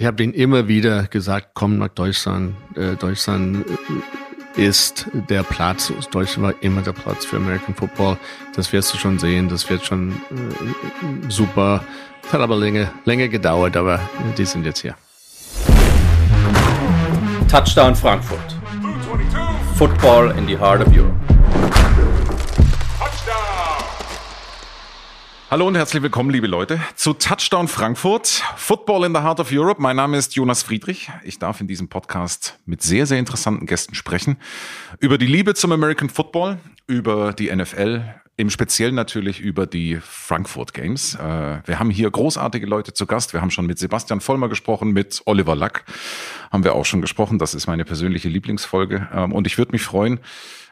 Ich habe ihnen immer wieder gesagt, komm nach Deutschland. Äh, Deutschland äh, ist der Platz. Deutschland war immer der Platz für American Football. Das wirst du schon sehen. Das wird schon äh, super. Das hat aber länger, länger gedauert, aber die sind jetzt hier. Touchdown Frankfurt. Football in the heart of Europe. Hallo und herzlich willkommen, liebe Leute, zu Touchdown Frankfurt, Football in the Heart of Europe. Mein Name ist Jonas Friedrich. Ich darf in diesem Podcast mit sehr, sehr interessanten Gästen sprechen über die Liebe zum American Football, über die NFL, im Speziellen natürlich über die Frankfurt Games. Äh, wir haben hier großartige Leute zu Gast. Wir haben schon mit Sebastian Vollmer gesprochen, mit Oliver Lack haben wir auch schon gesprochen. Das ist meine persönliche Lieblingsfolge. Ähm, und ich würde mich freuen,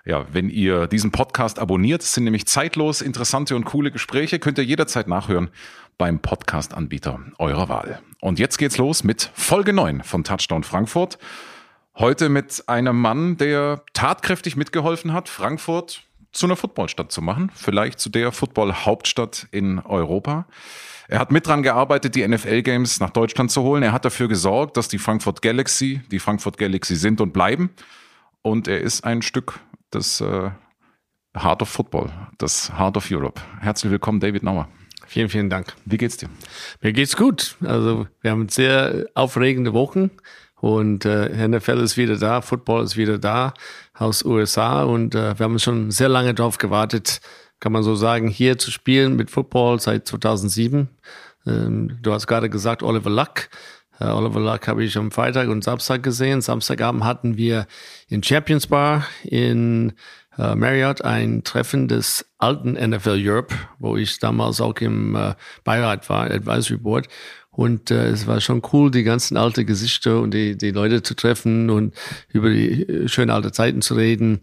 ja, wenn ihr diesen Podcast abonniert, es sind nämlich zeitlos interessante und coole Gespräche, könnt ihr jederzeit nachhören beim Podcast-Anbieter eurer Wahl. Und jetzt geht's los mit Folge 9 von Touchdown Frankfurt. Heute mit einem Mann, der tatkräftig mitgeholfen hat, Frankfurt zu einer Footballstadt zu machen, vielleicht zu der Football-Hauptstadt in Europa. Er hat mit dran gearbeitet, die NFL-Games nach Deutschland zu holen. Er hat dafür gesorgt, dass die Frankfurt Galaxy die Frankfurt Galaxy sind und bleiben. Und er ist ein Stück das äh, Heart of Football, das Heart of Europe. Herzlich willkommen, David Nauer. Vielen, vielen Dank. Wie geht's dir? Mir geht's gut. Also wir haben sehr aufregende Wochen und äh, NFL ist wieder da, Football ist wieder da aus USA und äh, wir haben schon sehr lange darauf gewartet, kann man so sagen, hier zu spielen mit Football seit 2007. Ähm, du hast gerade gesagt, Oliver Luck Uh, Oliver Luck habe ich am Freitag und Samstag gesehen. Samstagabend hatten wir in Champions Bar in uh, Marriott ein Treffen des alten NFL Europe, wo ich damals auch im uh, Beirat war, Advisory Board. Und äh, es war schon cool, die ganzen alten Gesichter und die, die Leute zu treffen und über die äh, schönen alte Zeiten zu reden.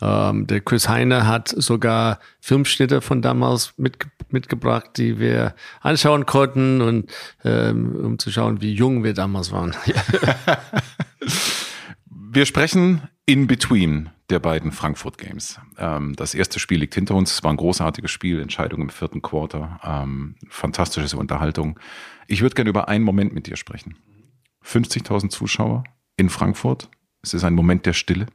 Ähm, der Chris Heiner hat sogar Filmschnitte von damals mit, mitgebracht, die wir anschauen konnten und ähm, um zu schauen, wie jung wir damals waren. wir sprechen in between der beiden Frankfurt Games. Ähm, das erste Spiel liegt hinter uns. Es war ein großartiges Spiel, Entscheidung im vierten Quarter, ähm, fantastische Unterhaltung. Ich würde gerne über einen Moment mit dir sprechen. 50.000 Zuschauer in Frankfurt. Es ist ein Moment der Stille.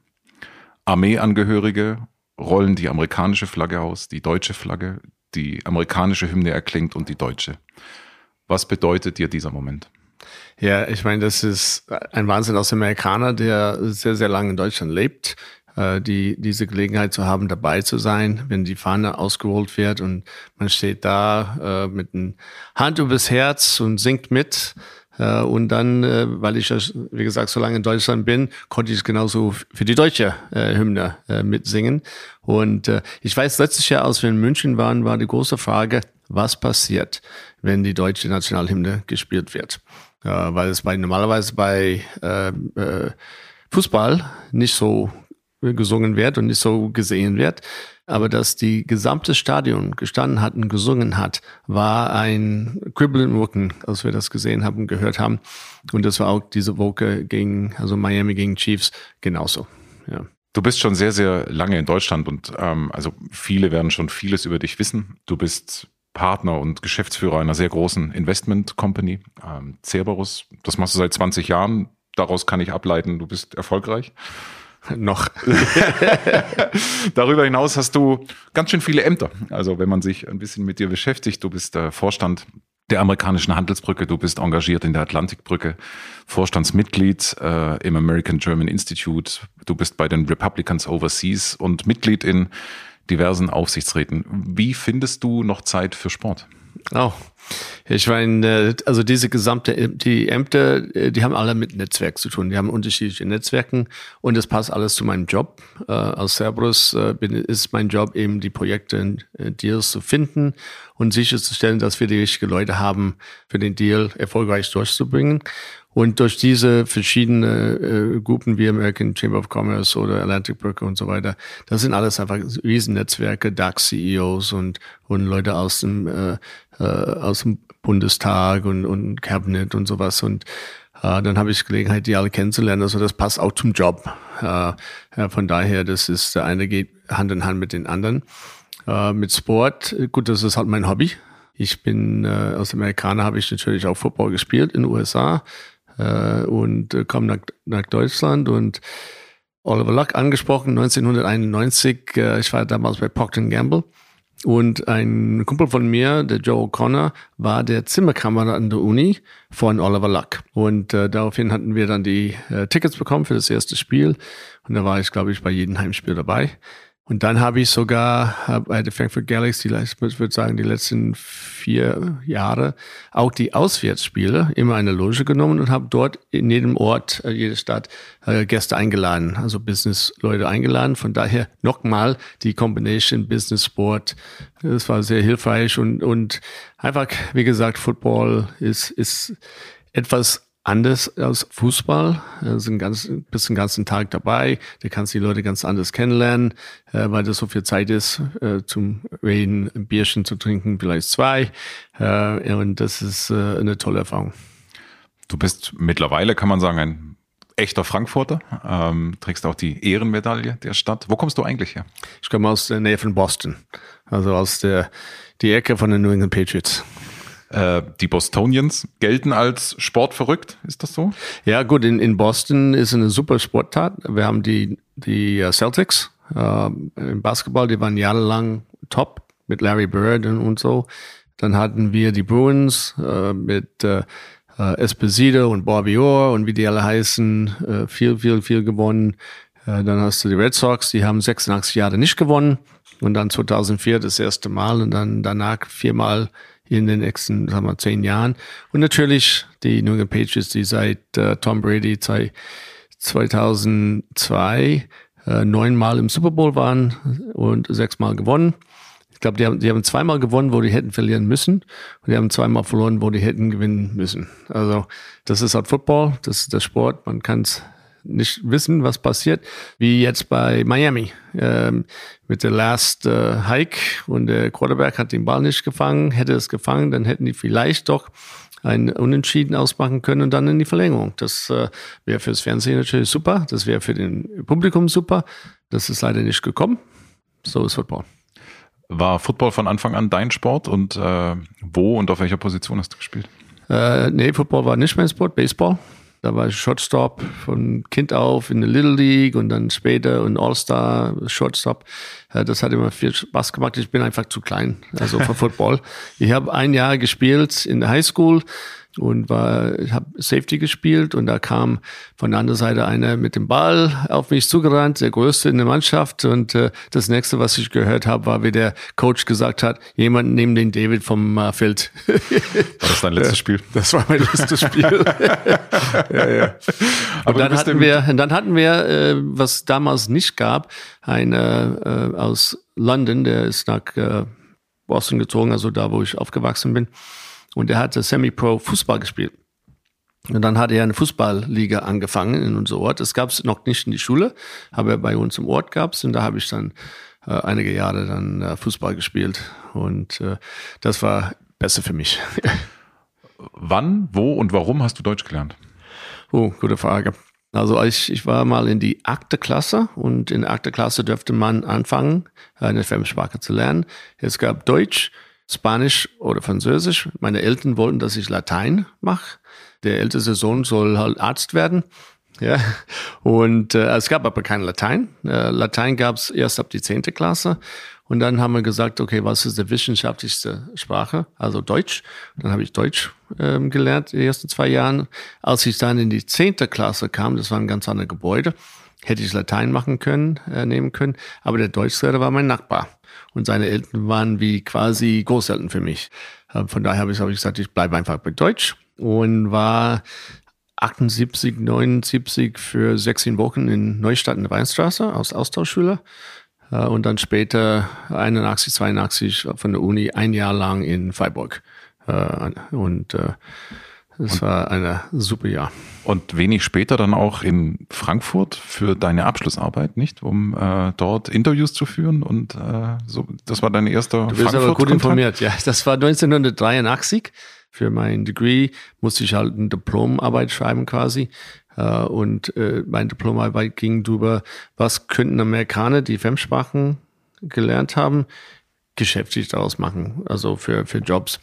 Armeeangehörige rollen die amerikanische Flagge aus, die deutsche Flagge, die amerikanische Hymne erklingt und die deutsche. Was bedeutet dir dieser Moment? Ja, ich meine, das ist ein Wahnsinn aus Amerikaner, der sehr, sehr lange in Deutschland lebt, äh, die diese Gelegenheit zu haben, dabei zu sein, wenn die Fahne ausgerollt wird und man steht da äh, mit einer Hand übers Herz und singt mit. Äh, und dann, äh, weil ich wie gesagt, so lange in Deutschland bin, konnte ich genauso für die deutsche äh, Hymne mitsingen. Und ich weiß, letztes Jahr, als wir in München waren, war die große Frage, was passiert, wenn die deutsche Nationalhymne gespielt wird? weil es bei normalerweise bei Fußball nicht so gesungen wird und nicht so gesehen wird. Aber dass die gesamte Stadion gestanden hat und gesungen hat, war ein Kribbeln im Rücken, als wir das gesehen haben gehört haben. Und das war auch diese Woche gegen, also Miami gegen Chiefs genauso. Ja. Du bist schon sehr, sehr lange in Deutschland und ähm, also viele werden schon vieles über dich wissen. Du bist Partner und Geschäftsführer einer sehr großen Investment Company, ähm, Cerberus. Das machst du seit 20 Jahren. Daraus kann ich ableiten, du bist erfolgreich. Noch. Darüber hinaus hast du ganz schön viele Ämter. Also wenn man sich ein bisschen mit dir beschäftigt, du bist der Vorstand der amerikanischen Handelsbrücke, du bist engagiert in der Atlantikbrücke, Vorstandsmitglied äh, im American German Institute, du bist bei den Republicans Overseas und Mitglied in diversen Aufsichtsräten. Wie findest du noch Zeit für Sport? Oh, ich meine, also diese gesamte, die Ämter, die haben alle mit Netzwerk zu tun. Die haben unterschiedliche Netzwerken und es passt alles zu meinem Job. Äh, als Cerberus äh, ist mein Job eben, die Projekte in äh, Deals zu finden und sicherzustellen, dass wir die richtigen Leute haben, für den Deal erfolgreich durchzubringen. Und durch diese verschiedene äh, Gruppen wie American Chamber of Commerce oder Atlantic Brücke und so weiter, das sind alles einfach Riesennetzwerke, DAX-CEOs und, und Leute aus dem, äh, äh, aus dem Bundestag und, und Cabinet und sowas. Und äh, dann habe ich Gelegenheit, die alle kennenzulernen. Also das passt auch zum Job. Äh, ja, von daher, das ist, der eine geht Hand in Hand mit den anderen. Äh, mit Sport, gut, das ist halt mein Hobby. Ich bin äh, als Amerikaner habe ich natürlich auch Football gespielt in den USA äh, und äh, komme nach, nach Deutschland und Oliver Luck angesprochen, 1991. Äh, ich war damals bei Procter Gamble und ein Kumpel von mir, der Joe O'Connor, war der Zimmerkamerader an der Uni von Oliver Luck. Und äh, daraufhin hatten wir dann die äh, Tickets bekommen für das erste Spiel. Und da war ich, glaube ich, bei jedem Heimspiel dabei. Und dann habe ich sogar bei der Frankfurt Galaxy, ich würde sagen, die letzten vier Jahre auch die Auswärtsspiele immer eine Loge genommen und habe dort in jedem Ort, äh, jede Stadt äh, Gäste eingeladen, also Business-Leute eingeladen. Von daher nochmal die Combination Business Sport. Das war sehr hilfreich und, und einfach, wie gesagt, Football ist, ist etwas anders als Fußball. Du sind ganz, bist den ganzen Tag dabei. Du kannst die Leute ganz anders kennenlernen, äh, weil das so viel Zeit ist, äh, zum Reden, ein Bierchen zu trinken, vielleicht zwei. Äh, und das ist äh, eine tolle Erfahrung. Du bist mittlerweile, kann man sagen, ein echter Frankfurter. Ähm, trägst auch die Ehrenmedaille der Stadt. Wo kommst du eigentlich her? Ich komme aus der Nähe von Boston. Also aus der, die Ecke von den New England Patriots. Äh, die Bostonians gelten als sportverrückt, ist das so? Ja, gut, in, in Boston ist eine super Sporttat. Wir haben die, die äh, Celtics äh, im Basketball, die waren jahrelang top mit Larry Bird und, und so. Dann hatten wir die Bruins äh, mit äh, äh Esposito und Bobby Orr und wie die alle heißen, äh, viel, viel, viel gewonnen. Dann hast du die Red Sox, die haben 86 Jahre nicht gewonnen. Und dann 2004 das erste Mal und dann danach viermal in den nächsten, sagen wir, zehn Jahren. Und natürlich die New England Patriots, die seit äh, Tom Brady 2002 äh, neunmal im Super Bowl waren und sechsmal gewonnen. Ich glaube, die haben, die haben zweimal gewonnen, wo die hätten verlieren müssen. Und die haben zweimal verloren, wo die hätten gewinnen müssen. Also das ist halt Football, das ist der Sport. Man kann es nicht wissen, was passiert, wie jetzt bei Miami ähm, mit der Last äh, Hike und der Quarterback hat den Ball nicht gefangen, hätte es gefangen, dann hätten die vielleicht doch ein Unentschieden ausmachen können und dann in die Verlängerung. Das äh, wäre fürs Fernsehen natürlich super, das wäre für den Publikum super. Das ist leider nicht gekommen. So ist Football. War Football von Anfang an dein Sport und äh, wo und auf welcher Position hast du gespielt? Äh, nee, Football war nicht mein Sport, Baseball. Da war ich Shortstop von Kind auf in der Little League und dann später ein All-Star Shortstop. Das hat immer viel Spaß gemacht. Ich bin einfach zu klein, also für Football. Ich habe ein Jahr gespielt in der Highschool und war, ich habe Safety gespielt und da kam von der anderen Seite einer mit dem Ball auf mich zugerannt, der größte in der Mannschaft und äh, das nächste, was ich gehört habe, war, wie der Coach gesagt hat, jemand neben den David vom äh, Feld. War das dein letztes Spiel? Das war mein letztes Spiel. ja, ja. Und dann hatten wir, und dann hatten wir, äh, was damals nicht gab, eine äh, aus London, der ist nach äh, Boston gezogen, also da, wo ich aufgewachsen bin und er hatte Semi-Pro Fußball gespielt. Und dann hat er eine Fußballliga angefangen in unserem Ort. Das gab es noch nicht in die Schule, aber bei uns im Ort gab es. Und da habe ich dann äh, einige Jahre dann äh, Fußball gespielt. Und äh, das war besser für mich. Wann, wo und warum hast du Deutsch gelernt? Oh, gute Frage. Also ich, ich war mal in die achte Klasse und in der achte Klasse dürfte man anfangen, eine Fremdsprache zu lernen. Es gab Deutsch, Spanisch oder Französisch. Meine Eltern wollten, dass ich Latein mache. Der älteste Sohn soll halt Arzt werden. Ja, und äh, es gab aber kein Latein. Äh, Latein gab es erst ab die zehnte Klasse. Und dann haben wir gesagt, okay, was ist die wissenschaftlichste Sprache? Also Deutsch. Dann habe ich Deutsch ähm, gelernt die ersten zwei Jahren. Als ich dann in die zehnte Klasse kam, das war ein ganz anderes Gebäude, hätte ich Latein machen können, äh, nehmen können. Aber der Deutschlehrer war mein Nachbar und seine Eltern waren wie quasi Großeltern für mich. Äh, von daher habe ich, hab ich gesagt, ich bleibe einfach bei Deutsch und war 78, 79 für 16 Wochen in Neustadt in der Weinstraße als Austauschschüler. Äh, und dann später 81, 82 von der Uni ein Jahr lang in Freiburg. Äh, und es war ein super Jahr. Und wenig später dann auch in Frankfurt für deine Abschlussarbeit, nicht? Um äh, dort Interviews zu führen und äh, so. Das war dein erster Du bist aber gut informiert, ja. Das war 1983. Für mein Degree musste ich halt eine Diplomarbeit schreiben quasi. Äh, und äh, meine Diplomarbeit ging darüber, was könnten Amerikaner, die Fremdsprachen gelernt haben, geschäftlich daraus machen, also für, für Jobs.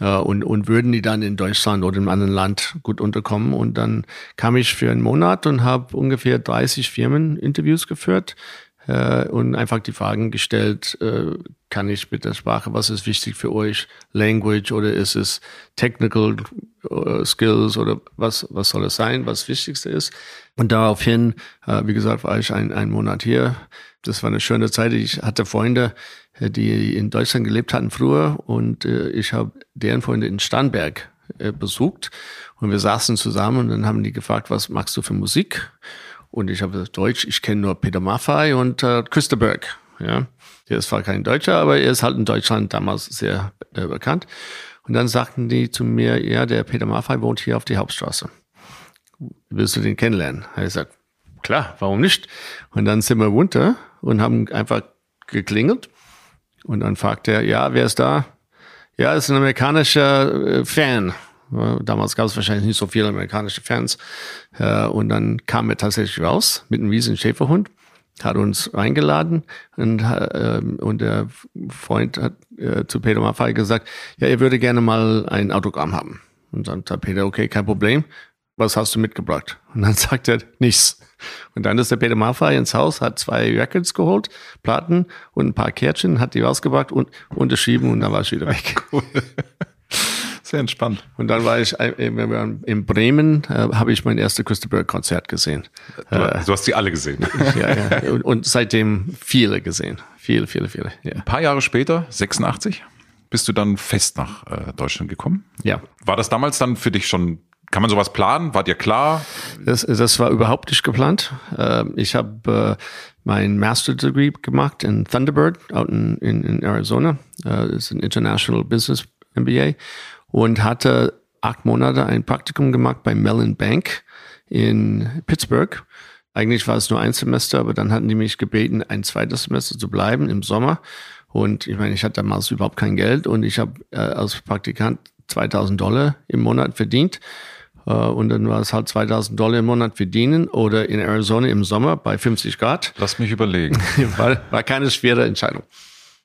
Äh, und, und würden die dann in Deutschland oder einem anderen Land gut unterkommen. Und dann kam ich für einen Monat und habe ungefähr 30 Firmen Interviews geführt äh, und einfach die Fragen gestellt, äh, kann ich mit der Sprache, was ist wichtig für euch, Language oder ist es Technical äh, Skills oder was, was soll es sein, was das Wichtigste ist. Und daraufhin, äh, wie gesagt, war ich ein, ein Monat hier. Das war eine schöne Zeit. Ich hatte Freunde, äh, die in Deutschland gelebt hatten früher und äh, ich habe deren Freunde in Starnberg äh, besucht und wir saßen zusammen und dann haben die gefragt, was magst du für Musik? Und ich habe Deutsch, ich kenne nur Peter Maffay und äh, Küsterberg. Ja, der ist zwar kein Deutscher, aber er ist halt in Deutschland damals sehr äh, bekannt. Und dann sagten die zu mir, ja, der Peter Maffay wohnt hier auf die Hauptstraße. Willst du den kennenlernen? Ich gesagt, klar, warum nicht? Und dann sind wir runter und haben einfach geklingelt und dann fragt er, ja, wer ist da? Ja, ist ein amerikanischer äh, Fan. Damals gab es wahrscheinlich nicht so viele amerikanische Fans. Äh, und dann kam er tatsächlich raus mit einem riesigen Schäferhund, hat uns eingeladen und, ähm, und der Freund hat äh, zu Peter Maffay gesagt, ja, er würde gerne mal ein Autogramm haben. Und dann sagt Peter, okay, kein Problem. Was hast du mitgebracht? Und dann sagt er, nichts. Und dann ist der Peter Maffay ins Haus, hat zwei Records geholt, Platten und ein paar Kärtchen, hat die rausgebracht und unterschrieben und dann war ich wieder weg. Cool. Sehr entspannt. Und dann war ich äh, in Bremen, äh, habe ich mein erstes Christopher-Konzert gesehen. Du, äh, du, hast sie alle gesehen. ja, ja. Und, und, seitdem viele gesehen. Viele, viele, viele. Ja. Ein paar Jahre später, 86, bist du dann fest nach äh, Deutschland gekommen. Ja. War das damals dann für dich schon kann man sowas planen? War dir klar? Das, das war überhaupt nicht geplant. Ähm, ich habe äh, mein Master Degree gemacht in Thunderbird out in, in, in Arizona. Äh, das ist ein International Business MBA und hatte acht Monate ein Praktikum gemacht bei Mellon Bank in Pittsburgh. Eigentlich war es nur ein Semester, aber dann hatten die mich gebeten, ein zweites Semester zu bleiben im Sommer. Und ich meine, ich hatte damals überhaupt kein Geld und ich habe äh, als Praktikant 2000 Dollar im Monat verdient äh, und dann war es halt 2000 Dollar im Monat verdienen oder in Arizona im Sommer bei 50 Grad. Lass mich überlegen. war, war keine schwere Entscheidung.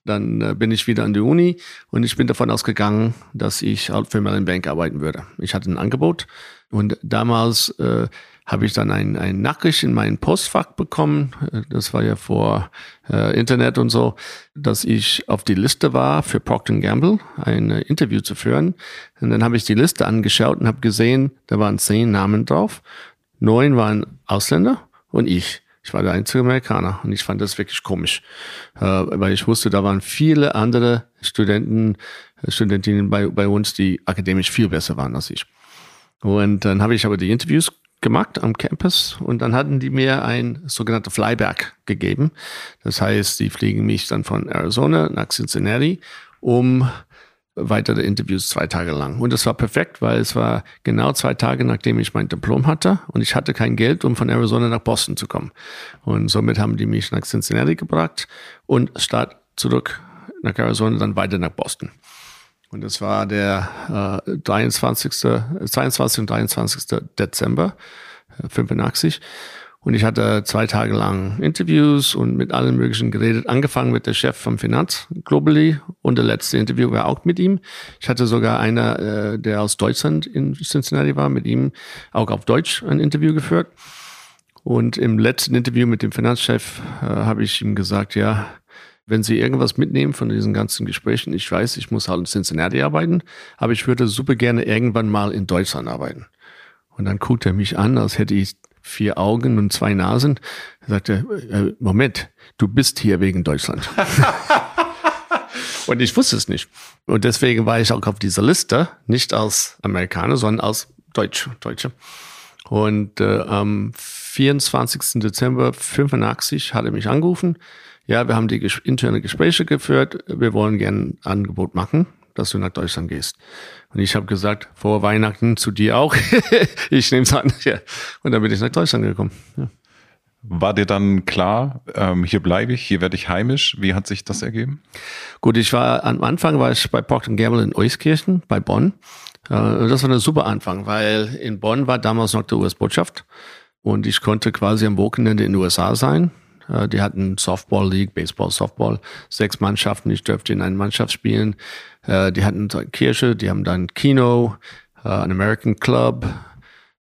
Dann äh, bin ich wieder an die Uni und ich bin davon ausgegangen, dass ich halt für Mellon Bank arbeiten würde. Ich hatte ein Angebot und damals äh, habe ich dann ein, ein Nachricht in mein Postfach bekommen. Das war ja vor äh, Internet und so, dass ich auf die Liste war für Procter Gamble ein äh, Interview zu führen. Und dann habe ich die Liste angeschaut und habe gesehen, da waren zehn Namen drauf. Neun waren Ausländer und ich. Ich war der einzige Amerikaner und ich fand das wirklich komisch, äh, weil ich wusste, da waren viele andere Studenten, äh, Studentinnen bei, bei uns, die akademisch viel besser waren als ich. Und dann habe ich aber die Interviews gemacht am Campus und dann hatten die mir ein sogenannter Flyback gegeben. Das heißt, die fliegen mich dann von Arizona nach Cincinnati, um weitere Interviews zwei Tage lang. Und das war perfekt, weil es war genau zwei Tage, nachdem ich mein Diplom hatte und ich hatte kein Geld, um von Arizona nach Boston zu kommen. Und somit haben die mich nach Cincinnati gebracht und statt zurück nach Arizona dann weiter nach Boston. Und es war der äh, 23., 22. und 23. Dezember äh, 85. Und ich hatte zwei Tage lang Interviews und mit allen möglichen geredet, angefangen mit der Chef vom Finanz Globally und der letzte Interview war auch mit ihm. Ich hatte sogar einer, äh, der aus Deutschland in Cincinnati war, mit ihm auch auf Deutsch ein Interview geführt. Und im letzten Interview mit dem Finanzchef äh, habe ich ihm gesagt, ja, wenn Sie irgendwas mitnehmen von diesen ganzen Gesprächen, ich weiß, ich muss halt in Cincinnati arbeiten, aber ich würde super gerne irgendwann mal in Deutschland arbeiten. Und dann guckt er mich an, als hätte ich vier Augen und zwei Nasen. Er sagte, äh, Moment, du bist hier wegen Deutschland. und ich wusste es nicht. Und deswegen war ich auch auf dieser Liste, nicht als Amerikaner, sondern als Deutsch, Deutsche. Und äh, am 24. Dezember 85 hat er mich angerufen ja, wir haben die ges interne Gespräche geführt, wir wollen gerne ein Angebot machen, dass du nach Deutschland gehst. Und ich habe gesagt, vor Weihnachten zu dir auch. ich nehme es an. Ja. Und dann bin ich nach Deutschland gekommen. Ja. War dir dann klar, ähm, hier bleibe ich, hier werde ich heimisch? Wie hat sich das ergeben? Gut, ich war am Anfang war ich bei Procter Gamble in Euskirchen, bei Bonn. Äh, das war ein super Anfang, weil in Bonn war damals noch die US-Botschaft und ich konnte quasi am Wochenende in den USA sein die hatten Softball League, Baseball, Softball, sechs Mannschaften. Ich dürfte in einer Mannschaft spielen. Äh, die hatten Kirche, die haben dann Kino, äh, ein American Club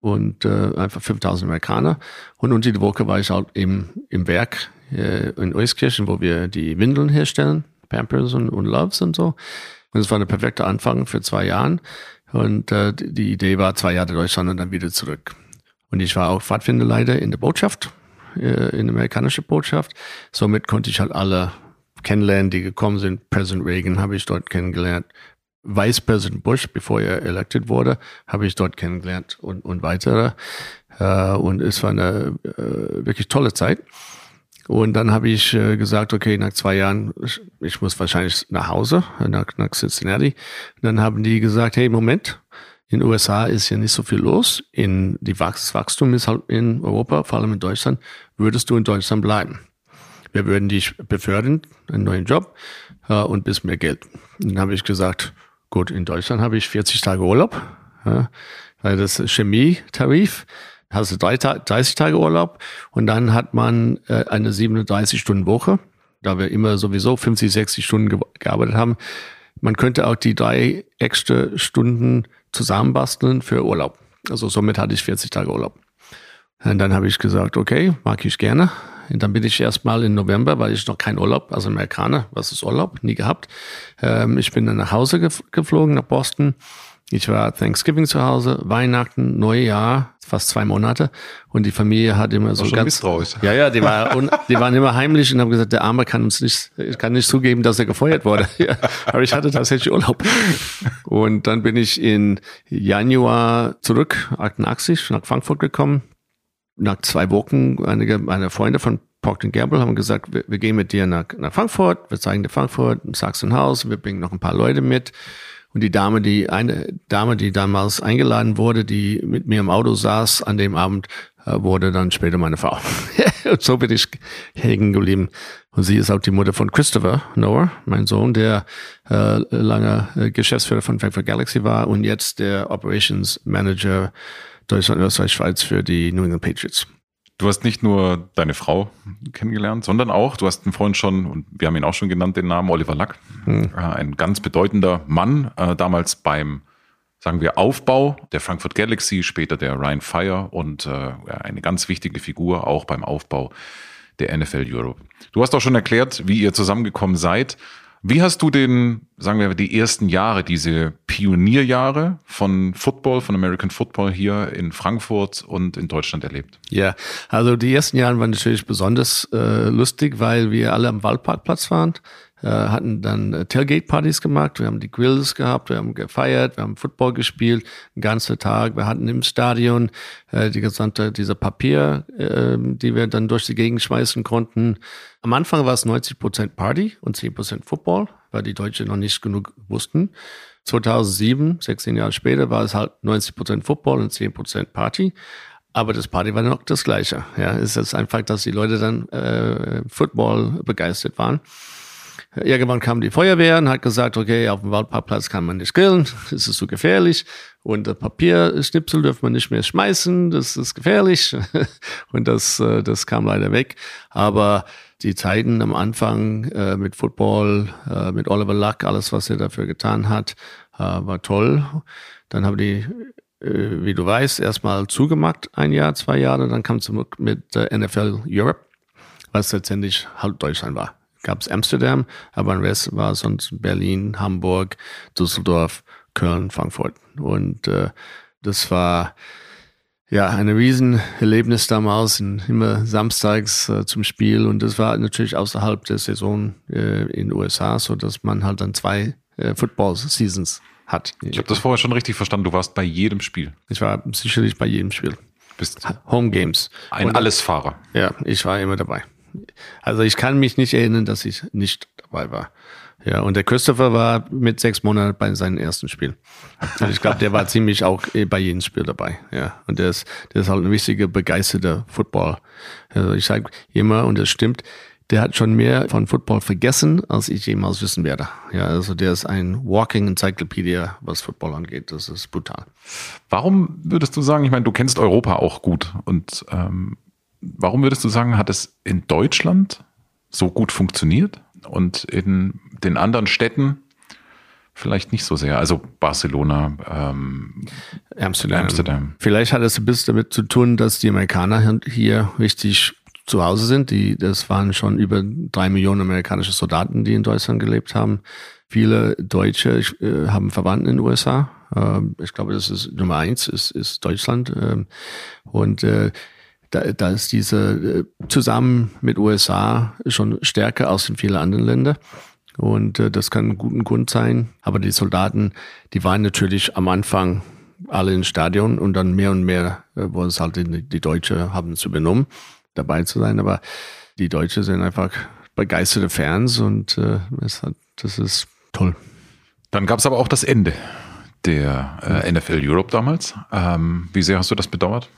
und einfach 5000 Amerikaner. Und unter die Woche war ich halt im, im Werk in Euskirchen, wo wir die Windeln herstellen, Pampers und, und Loves und so. Und es war eine perfekte Anfang für zwei Jahren. Und äh, die Idee war zwei Jahre Deutschland und dann wieder zurück. Und ich war auch Pfadfinderleiter in der Botschaft, äh, in der amerikanischen Botschaft. Somit konnte ich halt alle kennenlernen, die gekommen sind. President Reagan habe ich dort kennengelernt. Vice President Bush, bevor er elected wurde, habe ich dort kennengelernt und, und weitere. Äh, und es war eine äh, wirklich tolle Zeit. Und dann habe ich äh, gesagt, okay, nach zwei Jahren, ich muss wahrscheinlich nach Hause, nach, nach Cincinnati. Und dann haben die gesagt, hey, Moment, in den USA ist ja nicht so viel los. In die Wachstum ist halt in Europa, vor allem in Deutschland. Würdest du in Deutschland bleiben? Wir würden dich befördern, einen neuen Job äh, und bis mehr Geld. Dann habe ich gesagt, gut, in Deutschland habe ich 40 Tage Urlaub, ja, weil das Chemietarif hast du 30 Tage Urlaub und dann hat man äh, eine 37-Stunden-Woche, da wir immer sowieso 50, 60 Stunden ge gearbeitet haben. Man könnte auch die drei extra Stunden zusammenbasteln für Urlaub. Also somit hatte ich 40 Tage Urlaub. Und dann habe ich gesagt, okay, mag ich gerne. Und dann bin ich erstmal im November, weil ich noch kein Urlaub, also Amerikaner, was ist Urlaub, nie gehabt. Ähm, ich bin dann nach Hause geflogen, nach Boston ich war Thanksgiving zu Hause, Weihnachten, Neujahr, fast zwei Monate. Und die Familie hat immer so ganz. Misstrauisch. Ja, ja, die, war, un, die waren immer heimlich und haben gesagt, der Arme kann uns nicht, kann nicht zugeben, dass er gefeuert wurde. Ja, aber ich hatte tatsächlich Urlaub. Und dann bin ich in Januar zurück, 88, nach Frankfurt gekommen. Nach zwei Wochen, einige meiner Freunde von Procter Gamble haben gesagt, wir, wir, gehen mit dir nach, nach Frankfurt, wir zeigen dir Frankfurt, Sachsenhaus, wir bringen noch ein paar Leute mit. Und die Dame, die eine Dame, die damals eingeladen wurde, die mit mir im Auto saß an dem Abend, äh, wurde dann später meine Frau. und so bin ich hängen geblieben. Und sie ist auch die Mutter von Christopher Noah, mein Sohn, der äh, lange äh, Geschäftsführer von Frankfurt Galaxy war und jetzt der Operations Manager Deutschland, Österreich, Schweiz für die New England Patriots. Du hast nicht nur deine Frau kennengelernt, sondern auch, du hast einen Freund schon, und wir haben ihn auch schon genannt, den Namen Oliver Lack. Hm. Äh, ein ganz bedeutender Mann, äh, damals beim, sagen wir, Aufbau der Frankfurt Galaxy, später der Ryan Fire und äh, eine ganz wichtige Figur auch beim Aufbau der NFL Europe. Du hast auch schon erklärt, wie ihr zusammengekommen seid. Wie hast du den, sagen wir, die ersten Jahre, diese Pionierjahre von Football, von American Football hier in Frankfurt und in Deutschland erlebt? Ja, also die ersten Jahre waren natürlich besonders äh, lustig, weil wir alle am Waldparkplatz waren hatten dann äh, Tailgate-Partys gemacht, wir haben die Grills gehabt, wir haben gefeiert, wir haben Football gespielt, den ganzen Tag. Wir hatten im Stadion äh, die gesamte, diese Papier, äh, die wir dann durch die Gegend schmeißen konnten. Am Anfang war es 90 Prozent Party und 10 Prozent Football, weil die Deutschen noch nicht genug wussten. 2007, 16 Jahre später, war es halt 90 Prozent Football und 10 Prozent Party. Aber das Party war noch das Gleiche. Ja, es ist einfach, dass die Leute dann äh, Football begeistert waren. Irgendwann kam die Feuerwehr und hat gesagt, okay, auf dem Waldparkplatz kann man nicht grillen, das ist zu so gefährlich. Und Papierschnipsel dürfen wir nicht mehr schmeißen, das ist gefährlich. Und das, äh, das kam leider weg. Aber die Zeiten am Anfang äh, mit Football, äh, mit Oliver Luck, alles, was er dafür getan hat, war toll. Dann haben die wie du weißt, erstmal zugemacht, ein Jahr, zwei Jahre, dann kam es mit NFL Europe, was letztendlich halt Deutschland war gab es Amsterdam, aber im Rest war es sonst Berlin, Hamburg, Düsseldorf, Köln, Frankfurt. Und äh, das war ja ein Riesenerlebnis damals, immer samstags äh, zum Spiel. Und das war natürlich außerhalb der Saison äh, in den USA, so dass man halt dann zwei äh, Football-Seasons hat. Ich habe das vorher schon richtig verstanden. Du warst bei jedem Spiel. Ich war sicherlich bei jedem Spiel. Bist Home Games. Ein Allesfahrer. Ja, ich war immer dabei. Also ich kann mich nicht erinnern, dass ich nicht dabei war. Ja, und der Christopher war mit sechs Monaten bei seinem ersten Spiel. Und ich glaube, der war ziemlich auch eh bei jedem Spiel dabei. Ja, und der ist, der ist halt ein richtiger begeisterter Football. Also ich sage immer, und das stimmt, der hat schon mehr von Football vergessen, als ich jemals wissen werde. Ja, also der ist ein Walking Encyclopedia, was Football angeht. Das ist brutal. Warum würdest du sagen, ich meine, du kennst Europa auch gut und ähm, warum würdest du sagen, hat es in Deutschland so gut funktioniert und in den anderen Städten vielleicht nicht so sehr? Also Barcelona, ähm, Amsterdam. Amsterdam. Vielleicht hat es ein bisschen damit zu tun, dass die Amerikaner hier richtig zu Hause sind. Die, das waren schon über drei Millionen amerikanische Soldaten, die in Deutschland gelebt haben. Viele Deutsche äh, haben Verwandten in den USA. Ähm, ich glaube, das ist Nummer eins, ist, ist Deutschland. Ähm, und äh, da, da ist diese äh, zusammen mit USA schon stärker als in vielen anderen Ländern. Und äh, das kann ein guter Grund sein. Aber die Soldaten, die waren natürlich am Anfang alle im Stadion und dann mehr und mehr äh, wollen es halt die, die Deutsche haben es übernommen, dabei zu sein. Aber die Deutsche sind einfach begeisterte Fans und äh, das, hat, das ist toll. Dann gab es aber auch das Ende der äh, NFL Europe damals. Ähm, wie sehr hast du das bedauert?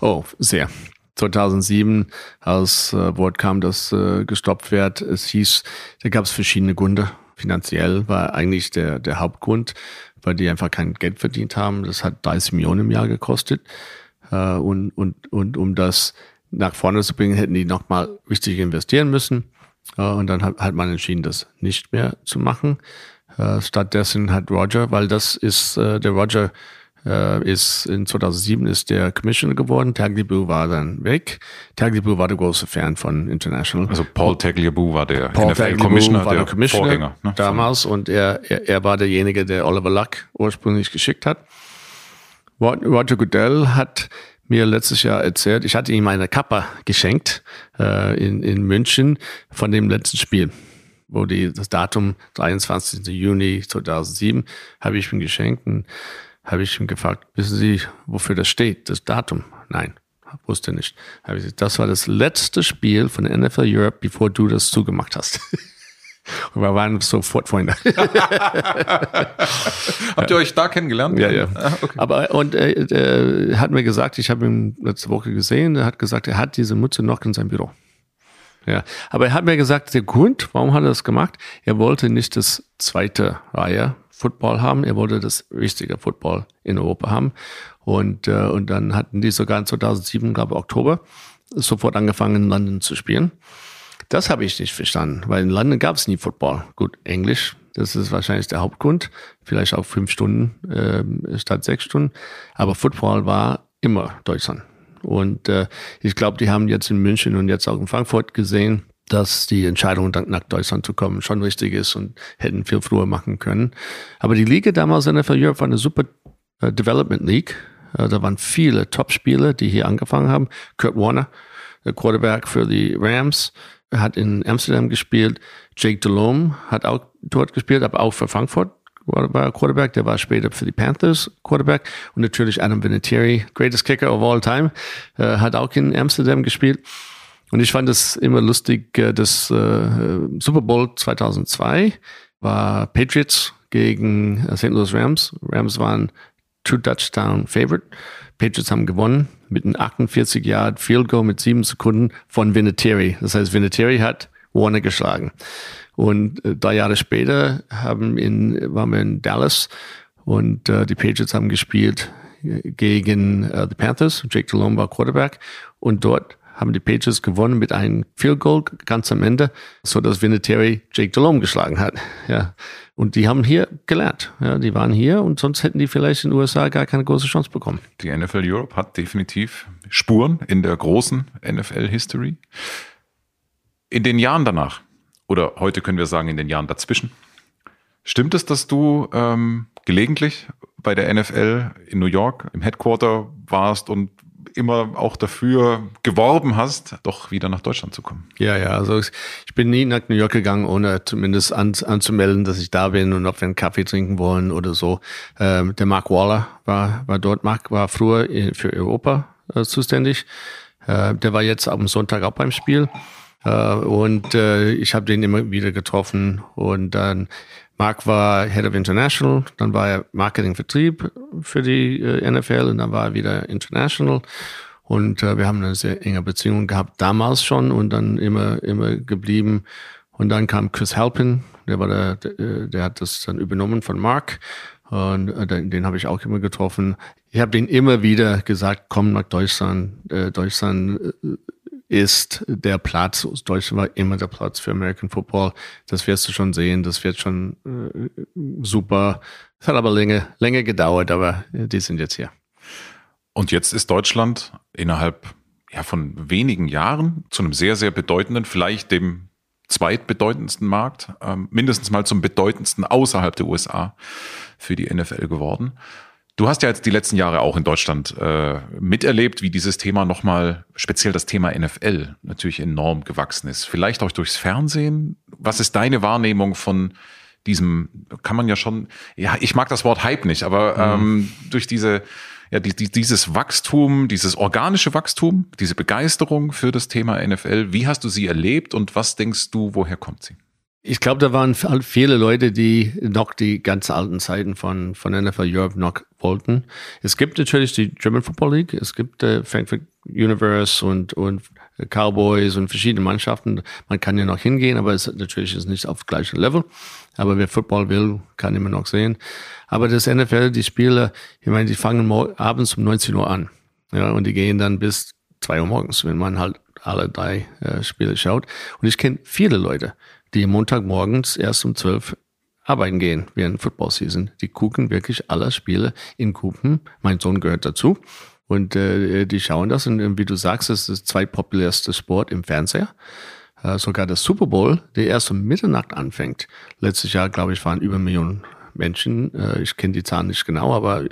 Oh, sehr. 2007, als äh, Wort kam, dass äh, gestoppt wird, es hieß, da gab es verschiedene Gründe. Finanziell war eigentlich der, der Hauptgrund, weil die einfach kein Geld verdient haben. Das hat 30 Millionen im Jahr gekostet. Äh, und, und, und um das nach vorne zu bringen, hätten die nochmal richtig investieren müssen. Äh, und dann hat, hat man entschieden, das nicht mehr zu machen. Äh, stattdessen hat Roger, weil das ist äh, der Roger äh, ist in 2007 ist der Commissioner geworden. Tagliabue war dann weg. Tagliabue war der große Fan von International. Also Paul Tagliabue war der NFL-Commissioner, der, der Commissioner Vorgänger ne, damals und er, er, er war derjenige, der Oliver Luck ursprünglich geschickt hat. Roger Goodell hat mir letztes Jahr erzählt, ich hatte ihm eine Kappa geschenkt äh, in, in München von dem letzten Spiel wo die, das Datum 23. Juni 2007 habe ich ihm geschenkt und habe ich ihn gefragt, wissen Sie, wofür das steht, das Datum? Nein, wusste nicht. Habe ich gesagt, das war das letzte Spiel von der NFL Europe, bevor du das zugemacht hast. Und wir waren sofort Freunde. Habt ihr euch da kennengelernt? Ja, ja. Ah, okay. Aber und äh, er hat mir gesagt, ich habe ihn letzte Woche gesehen, er hat gesagt, er hat diese Mütze noch in seinem Büro. Ja, aber er hat mir gesagt, der Grund, warum hat er das gemacht? Er wollte nicht das zweite Reihe Football haben. Er wollte das richtige Football in Europa haben. Und, äh, und dann hatten die sogar in 2007, glaube ich, Oktober, sofort angefangen, in London zu spielen. Das habe ich nicht verstanden, weil in London gab es nie Football. Gut, Englisch, das ist wahrscheinlich der Hauptgrund. Vielleicht auch fünf Stunden äh, statt sechs Stunden. Aber Football war immer Deutschland. Und äh, ich glaube, die haben jetzt in München und jetzt auch in Frankfurt gesehen, dass die Entscheidung, nach Deutschland zu kommen, schon richtig ist und hätten viel früher machen können. Aber die Liga damals in der Europe war eine super äh, Development League. Äh, da waren viele Top-Spieler, die hier angefangen haben. Kurt Warner, der Quarterback für die Rams, hat in Amsterdam gespielt. Jake Delhomme hat auch dort gespielt, aber auch für Frankfurt war Quarterback, der war später für die Panthers Quarterback und natürlich Adam Vinatieri, greatest kicker of all time, äh, hat auch in Amsterdam gespielt. Und ich fand es immer lustig, äh, das äh, Super Bowl 2002 war Patriots gegen äh, St. Louis Rams. Rams waren Two Touchdown Favorite. Patriots haben gewonnen mit einem 48 Yard Field Goal mit sieben Sekunden von Vinatieri. Das heißt, Vinatieri hat Warner geschlagen. Und äh, drei Jahre später haben in, waren wir in Dallas und äh, die Patriots haben gespielt gegen äh, die Panthers. Jake Delhomme war Quarterback und dort haben die Patriots gewonnen mit einem Field Goal ganz am Ende, so dass Vinatieri Jake Delhomme geschlagen hat. Ja. Und die haben hier gelernt. Ja, die waren hier und sonst hätten die vielleicht in den USA gar keine große Chance bekommen. Die NFL Europe hat definitiv Spuren in der großen NFL-History. In den Jahren danach, oder heute können wir sagen in den Jahren dazwischen, stimmt es, dass du ähm, gelegentlich bei der NFL in New York im Headquarter warst und immer auch dafür geworben hast, doch wieder nach Deutschland zu kommen. Ja, ja, also ich bin nie nach New York gegangen, ohne zumindest an, anzumelden, dass ich da bin und ob wir einen Kaffee trinken wollen oder so. Ähm, der Mark Waller war, war dort. Mark war früher für Europa äh, zuständig. Äh, der war jetzt am Sonntag auch beim Spiel. Äh, und äh, ich habe den immer wieder getroffen und dann Mark war Head of International, dann war er Marketing-Vertrieb für die äh, NFL und dann war er wieder International. Und äh, wir haben eine sehr enge Beziehung gehabt, damals schon und dann immer, immer geblieben. Und dann kam Chris Halpin, der war der, der, äh, der hat das dann übernommen von Mark. Und äh, den, den habe ich auch immer getroffen. Ich habe den immer wieder gesagt, komm nach Deutschland. Äh, Deutschland ist der Platz. Deutschland war immer der Platz für American Football. Das wirst du schon sehen. Das wird schon äh, super. Es hat aber länger, länger gedauert, aber die sind jetzt hier. Und jetzt ist Deutschland innerhalb ja, von wenigen Jahren zu einem sehr, sehr bedeutenden, vielleicht dem zweitbedeutendsten Markt, ähm, mindestens mal zum bedeutendsten außerhalb der USA für die NFL geworden. Du hast ja jetzt die letzten Jahre auch in Deutschland äh, miterlebt, wie dieses Thema nochmal, speziell das Thema NFL, natürlich enorm gewachsen ist. Vielleicht auch durchs Fernsehen. Was ist deine Wahrnehmung von diesem, kann man ja schon, ja, ich mag das Wort Hype nicht, aber mhm. ähm, durch diese, ja, die, die, dieses Wachstum, dieses organische Wachstum, diese Begeisterung für das Thema NFL, wie hast du sie erlebt und was denkst du, woher kommt sie? Ich glaube, da waren viele Leute, die noch die ganz alten Zeiten von, von NFL Europe noch wollten. Es gibt natürlich die German Football League, es gibt äh, Frankfurt Universe und, und Cowboys und verschiedene Mannschaften. Man kann ja noch hingehen, aber es natürlich ist nicht auf gleichem Level. Aber wer Football will, kann immer noch sehen. Aber das NFL, die Spiele, ich meine, die fangen abends um 19 Uhr an. Ja, und die gehen dann bis 2 Uhr morgens, wenn man halt alle drei äh, Spiele schaut. Und ich kenne viele Leute, die Montagmorgens erst um zwölf arbeiten gehen während Football Season. Die gucken wirklich alle Spiele in Gruppen. Mein Sohn gehört dazu. Und äh, die schauen das und wie du sagst, das ist das zweitpopulärste Sport im Fernseher. Äh, sogar das Super Bowl, der erst um Mitternacht anfängt. Letztes Jahr, glaube ich, waren über Millionen Menschen, äh, ich kenne die Zahlen nicht genau, aber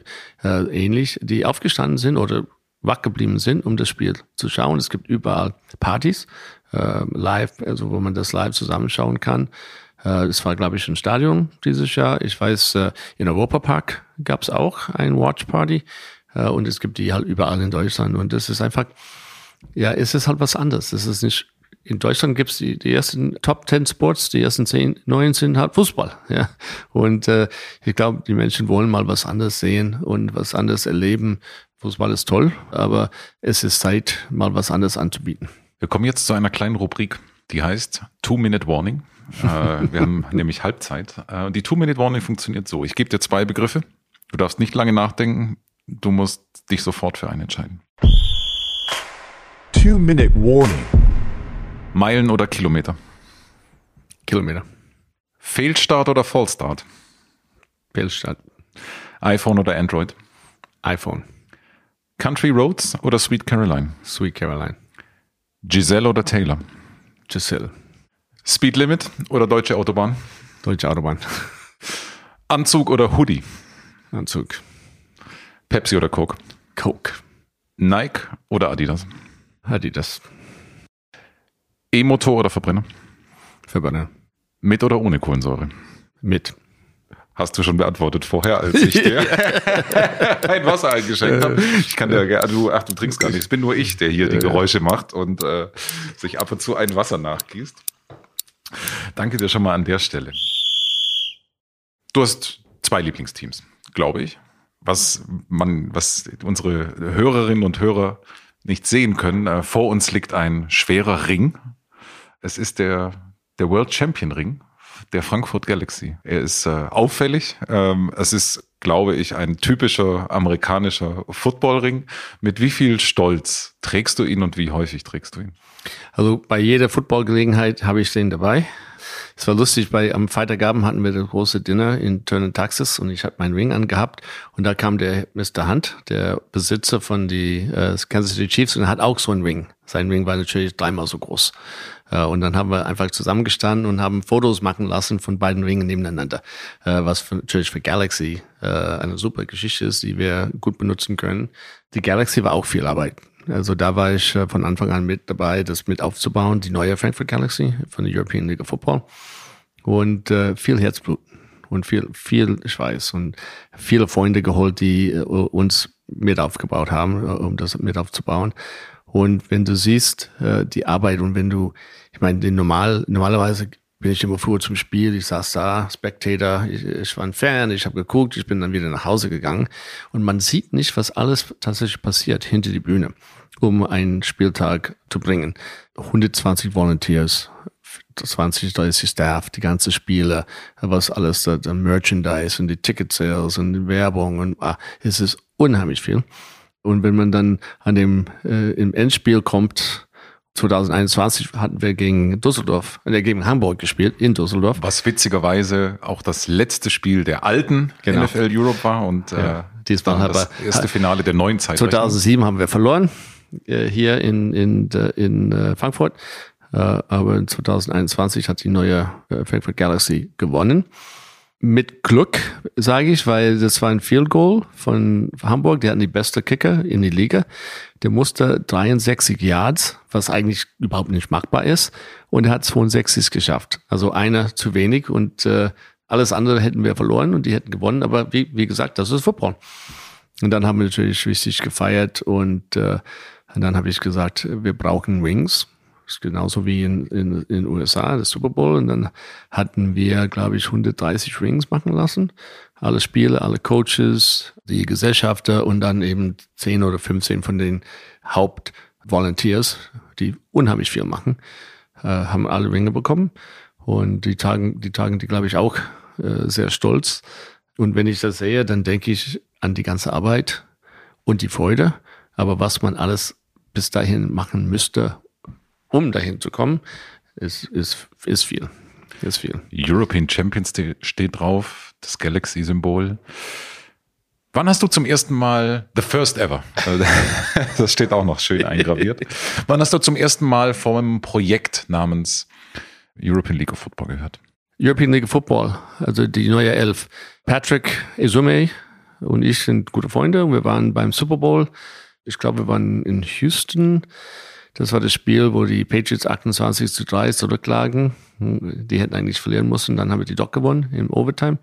äh, ähnlich, die aufgestanden sind oder wach geblieben sind, um das Spiel zu schauen. Es gibt überall Partys äh, live, also wo man das live zusammenschauen kann. Äh, es war, glaube ich, ein Stadion dieses Jahr. Ich weiß, äh, in Europa Park gab es auch ein Watch Party äh, und es gibt die halt überall in Deutschland. Und das ist einfach, ja, es ist halt was anderes. Es ist nicht in Deutschland gibt es die, die ersten Top Ten Sports, die ersten zehn, neun sind halt Fußball. Ja. Und äh, ich glaube, die Menschen wollen mal was anderes sehen und was anderes erleben. Fußball ist toll, aber es ist Zeit, mal was anderes anzubieten. Wir kommen jetzt zu einer kleinen Rubrik, die heißt Two-Minute Warning. äh, wir haben nämlich Halbzeit. Äh, die Two-Minute Warning funktioniert so. Ich gebe dir zwei Begriffe. Du darfst nicht lange nachdenken. Du musst dich sofort für einen entscheiden. Two-Minute Warning. Meilen oder Kilometer? Kilometer. Fehlstart oder Vollstart? Fehlstart. iPhone oder Android? iPhone. Country Roads oder Sweet Caroline? Sweet Caroline. Giselle oder Taylor? Giselle. Speed Limit oder Deutsche Autobahn? Deutsche Autobahn. Anzug oder Hoodie? Anzug. Pepsi oder Coke? Coke. Nike oder Adidas? Adidas. E-Motor oder Verbrenner? Verbrenner. Mit oder ohne Kohlensäure? Mit. Hast du schon beantwortet vorher, als ich dir ein Wasser eingeschenkt habe. Ich kann dir gerne, du, ach, du trinkst gar nichts. Bin nur ich, der hier die Geräusche macht und äh, sich ab und zu ein Wasser nachgießt. Danke dir schon mal an der Stelle. Du hast zwei Lieblingsteams, glaube ich. Was man, was unsere Hörerinnen und Hörer nicht sehen können. Äh, vor uns liegt ein schwerer Ring. Es ist der, der World Champion Ring der Frankfurt Galaxy. Er ist äh, auffällig. Ähm, es ist, glaube ich, ein typischer amerikanischer Footballring. Mit wie viel Stolz trägst du ihn und wie häufig trägst du ihn? Also bei jeder Footballgelegenheit habe ich den dabei. Es war lustig, bei am Freitagabend hatten wir das große Dinner in Turner, Texas und ich habe meinen Ring angehabt und da kam der Mr. Hunt, der Besitzer von die äh, Kansas City Chiefs und hat auch so einen Ring. Sein Ring war natürlich dreimal so groß. Äh, und dann haben wir einfach zusammengestanden und haben Fotos machen lassen von beiden Ringen nebeneinander, äh, was für, natürlich für Galaxy äh, eine super Geschichte ist, die wir gut benutzen können. Die Galaxy war auch viel Arbeit. Also da war ich von Anfang an mit dabei, das mit aufzubauen, die neue Frankfurt Galaxy von der European League of Football. Und viel Herzblut und viel, viel Schweiß und viele Freunde geholt, die uns mit aufgebaut haben, um das mit aufzubauen. Und wenn du siehst die Arbeit und wenn du, ich meine, normal, normalerweise bin ich immer früher zum Spiel, ich saß da, Spectator, ich, ich war ein Fan, ich habe geguckt, ich bin dann wieder nach Hause gegangen und man sieht nicht, was alles tatsächlich passiert hinter die Bühne, um einen Spieltag zu bringen. 120 Volunteers, 20, 30 Staff, die ganze Spiele, was alles, der Merchandise und die Ticket Sales und die Werbung und ah, es ist unheimlich viel. Und wenn man dann an dem äh, im Endspiel kommt 2021 hatten wir gegen Düsseldorf, äh, gegen Hamburg gespielt, in Düsseldorf. Was witzigerweise auch das letzte Spiel der alten genau. NFL Europe war und ja, äh, diesmal das erste Finale der neuen Zeit. 2007 haben wir verloren, äh, hier in, in, in äh, Frankfurt. Äh, aber 2021 hat die neue äh, Frankfurt Galaxy gewonnen mit Glück, sage ich, weil das war ein Field Goal von Hamburg. Die hatten die beste Kicker in die Liga. Der musste 63 Yards, was eigentlich überhaupt nicht machbar ist. Und er hat 62 geschafft. Also einer zu wenig und äh, alles andere hätten wir verloren und die hätten gewonnen. Aber wie, wie gesagt, das ist Football. Und dann haben wir natürlich richtig gefeiert und, äh, und dann habe ich gesagt, wir brauchen Wings. Ist genauso wie in, in, in den USA, das Super Bowl. Und dann hatten wir, glaube ich, 130 Rings machen lassen. Alle Spiele, alle Coaches, die Gesellschafter und dann eben 10 oder 15 von den Hauptvolunteers, die unheimlich viel machen, äh, haben alle Ringe bekommen. Und die tagen, die tagen die, glaube ich, auch äh, sehr stolz. Und wenn ich das sehe, dann denke ich an die ganze Arbeit und die Freude. Aber was man alles bis dahin machen müsste, um dahin zu kommen, ist, ist, ist viel. Ist viel. European Champions steht drauf, das Galaxy-Symbol. Wann hast du zum ersten Mal The First Ever? Das steht auch noch schön eingraviert. Wann hast du zum ersten Mal von einem Projekt namens European League of Football gehört? European League of Football, also die neue Elf. Patrick Izume und ich sind gute Freunde. Wir waren beim Super Bowl. Ich glaube, wir waren in Houston das war das Spiel, wo die Patriots 28 zu 3 zurücklagen. Die hätten eigentlich verlieren müssen. Dann haben wir die doch gewonnen im Overtime.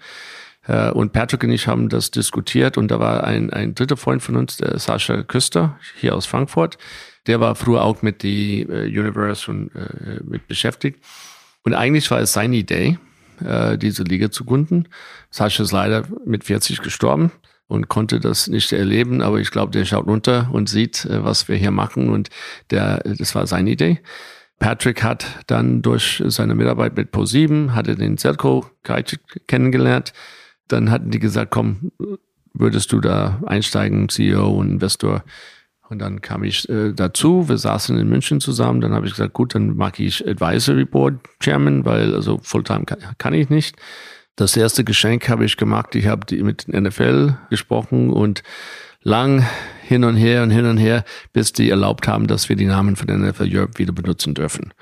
Äh, und Patrick und ich haben das diskutiert und da war ein, ein dritter Freund von uns, der Sascha Küster, hier aus Frankfurt. Der war früher auch mit die äh, Universe und äh, mit beschäftigt. Und eigentlich war es seine Idee, äh, diese Liga zu gründen. Sascha ist leider mit 40 gestorben und konnte das nicht erleben, aber ich glaube, der schaut runter und sieht, äh, was wir hier machen und der, das war seine Idee. Patrick hat dann durch seine Mitarbeit mit Pro7, hatte den Zelko kennengelernt. Dann hatten die gesagt, komm, würdest du da einsteigen, CEO und Investor? Und dann kam ich äh, dazu. Wir saßen in München zusammen. Dann habe ich gesagt, gut, dann mag ich Advisory Board Chairman, weil also Fulltime kann, kann ich nicht. Das erste Geschenk habe ich gemacht. Ich habe mit den NFL gesprochen und lang hin und her und hin und her, bis die erlaubt haben, dass wir die Namen von NFL Europe wieder benutzen dürfen.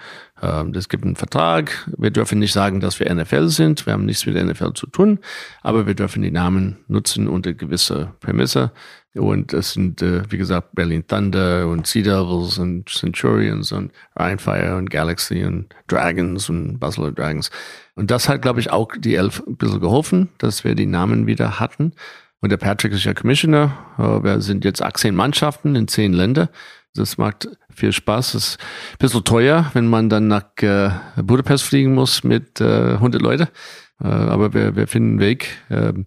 Ähm, es gibt einen Vertrag. Wir dürfen nicht sagen, dass wir NFL sind. Wir haben nichts mit NFL zu tun, aber wir dürfen die Namen nutzen unter gewisse Prämisse. Und es sind, äh, wie gesagt, Berlin Thunder und Sea Devils und Centurions und Rheinfire und Galaxy und Dragons und Basel Dragons. Und das hat, glaube ich, auch die Elf ein bisschen geholfen, dass wir die Namen wieder hatten. Und der Patrick ist ja Commissioner. Äh, wir sind jetzt 18 Mannschaften in 10 Länder. Das macht viel Spaß. Das ist ein bisschen teuer, wenn man dann nach äh, Budapest fliegen muss mit äh, 100 Leute. Äh, aber wir, wir finden einen Weg, ähm,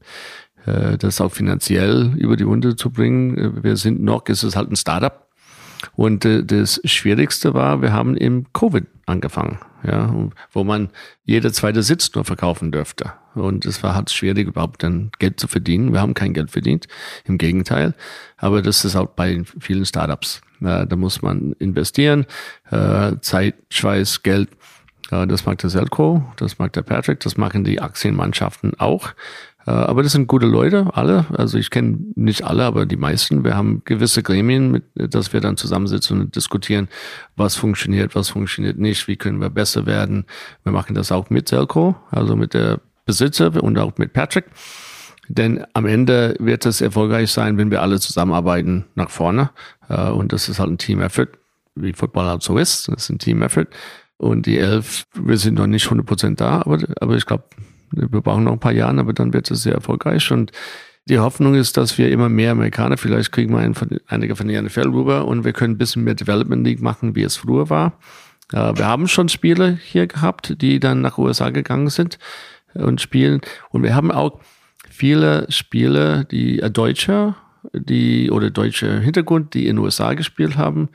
äh, das auch finanziell über die Runde zu bringen. Äh, wir sind noch, es ist halt ein Startup. Und äh, das Schwierigste war, wir haben im Covid angefangen, ja, wo man jeder zweite Sitz nur verkaufen dürfte. Und es war halt schwierig, überhaupt dann Geld zu verdienen. Wir haben kein Geld verdient, im Gegenteil. Aber das ist auch bei vielen Startups. Ja, da muss man investieren, äh, Zeit, Schweiß, Geld. Äh, das mag der Selco, das mag der Patrick, das machen die Aktienmannschaften auch. Äh, aber das sind gute Leute, alle. Also ich kenne nicht alle, aber die meisten. Wir haben gewisse Gremien, mit, dass wir dann zusammensitzen und diskutieren, was funktioniert, was funktioniert nicht, wie können wir besser werden. Wir machen das auch mit Selco, also mit der Besitzer und auch mit Patrick. Denn am Ende wird es erfolgreich sein, wenn wir alle zusammenarbeiten nach vorne. Äh, und das ist halt ein Team-Effort, wie Football halt so ist. Das ist ein Team-Effort. Und die Elf, wir sind noch nicht 100% da, aber, aber ich glaube, wir brauchen noch ein paar Jahre, aber dann wird es sehr erfolgreich. Und die Hoffnung ist, dass wir immer mehr Amerikaner, vielleicht kriegen wir einen von, einige von der NFL rüber und wir können ein bisschen mehr Development League machen, wie es früher war. Äh, wir haben schon Spiele hier gehabt, die dann nach USA gegangen sind und spielen. Und wir haben auch viele Spiele, die äh, Deutsche, die oder deutsche Hintergrund, die in USA gespielt haben,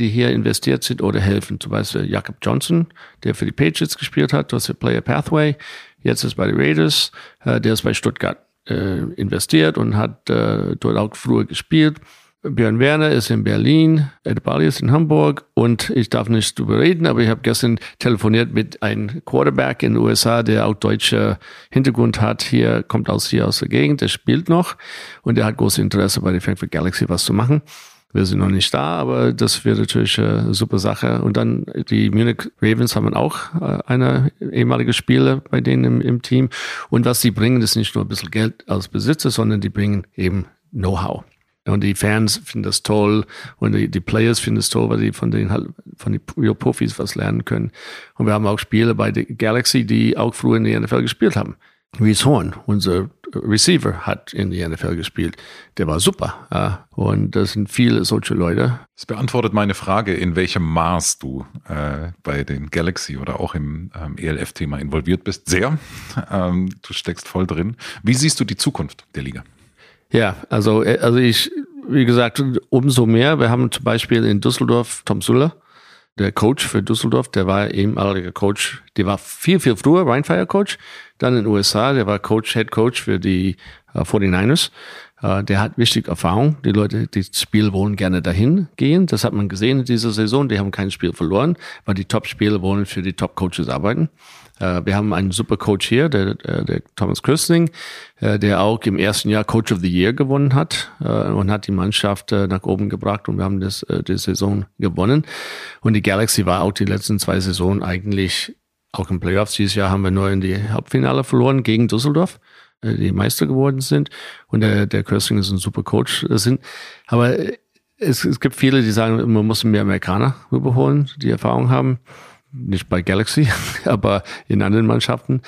die hier investiert sind oder helfen. Zum Beispiel Jakob Johnson, der für die Patriots gespielt hat, das ist Player Pathway. Jetzt ist bei den Raiders, äh, der ist bei Stuttgart äh, investiert und hat äh, dort auch früher gespielt. Björn Werner ist in Berlin, Ed Bali ist in Hamburg und ich darf nicht drüber reden, aber ich habe gestern telefoniert mit einem Quarterback in den USA, der auch deutscher Hintergrund hat. Hier kommt aus hier aus der Gegend, der spielt noch und der hat großes Interesse bei der Frankfurt Galaxy was zu machen. Wir sind noch nicht da, aber das wird natürlich eine super Sache. Und dann die Munich Ravens haben auch äh, eine ehemalige Spieler bei denen im, im Team. Und was sie bringen, ist nicht nur ein bisschen Geld als Besitzer, sondern die bringen eben Know-how. Und die Fans finden das toll und die, die Players finden es toll, weil die von den halt, von den Real Profis was lernen können. Und wir haben auch Spieler bei der Galaxy, die auch früher in der NFL gespielt haben. Reese Horn, unser Receiver, hat in der NFL gespielt. Der war super. Und das sind viele solche Leute. Das beantwortet meine Frage, in welchem Maß du äh, bei den Galaxy oder auch im ähm, ELF-Thema involviert bist. Sehr. Ähm, du steckst voll drin. Wie siehst du die Zukunft der Liga? Ja, also, äh, also ich, wie gesagt, umso mehr. Wir haben zum Beispiel in Düsseldorf Tom Suller, der Coach für Düsseldorf, der war ehemaliger Coach, der war viel, viel früher Rheinfire Coach, dann in den USA, der war Coach, Head Coach für die uh, 49ers. Uh, der hat wichtig Erfahrung. Die Leute, die das Spiel wollen gerne dahin gehen. Das hat man gesehen in dieser Saison. Die haben kein Spiel verloren, weil die Top-Spieler wollen für die Top-Coaches arbeiten. Äh, wir haben einen super Coach hier, der, der, der Thomas Köstling, äh, der auch im ersten Jahr Coach of the Year gewonnen hat äh, und hat die Mannschaft nach oben gebracht und wir haben das, die Saison gewonnen. Und die Galaxy war auch die letzten zwei Saisonen eigentlich auch im Playoffs. Dieses Jahr haben wir nur in die Hauptfinale verloren gegen Düsseldorf die Meister geworden sind. Und der, der Köstling ist ein super Coach. Sind, aber es, es gibt viele, die sagen, man muss mehr Amerikaner überholen, die Erfahrung haben nicht bei Galaxy, aber in anderen Mannschaften.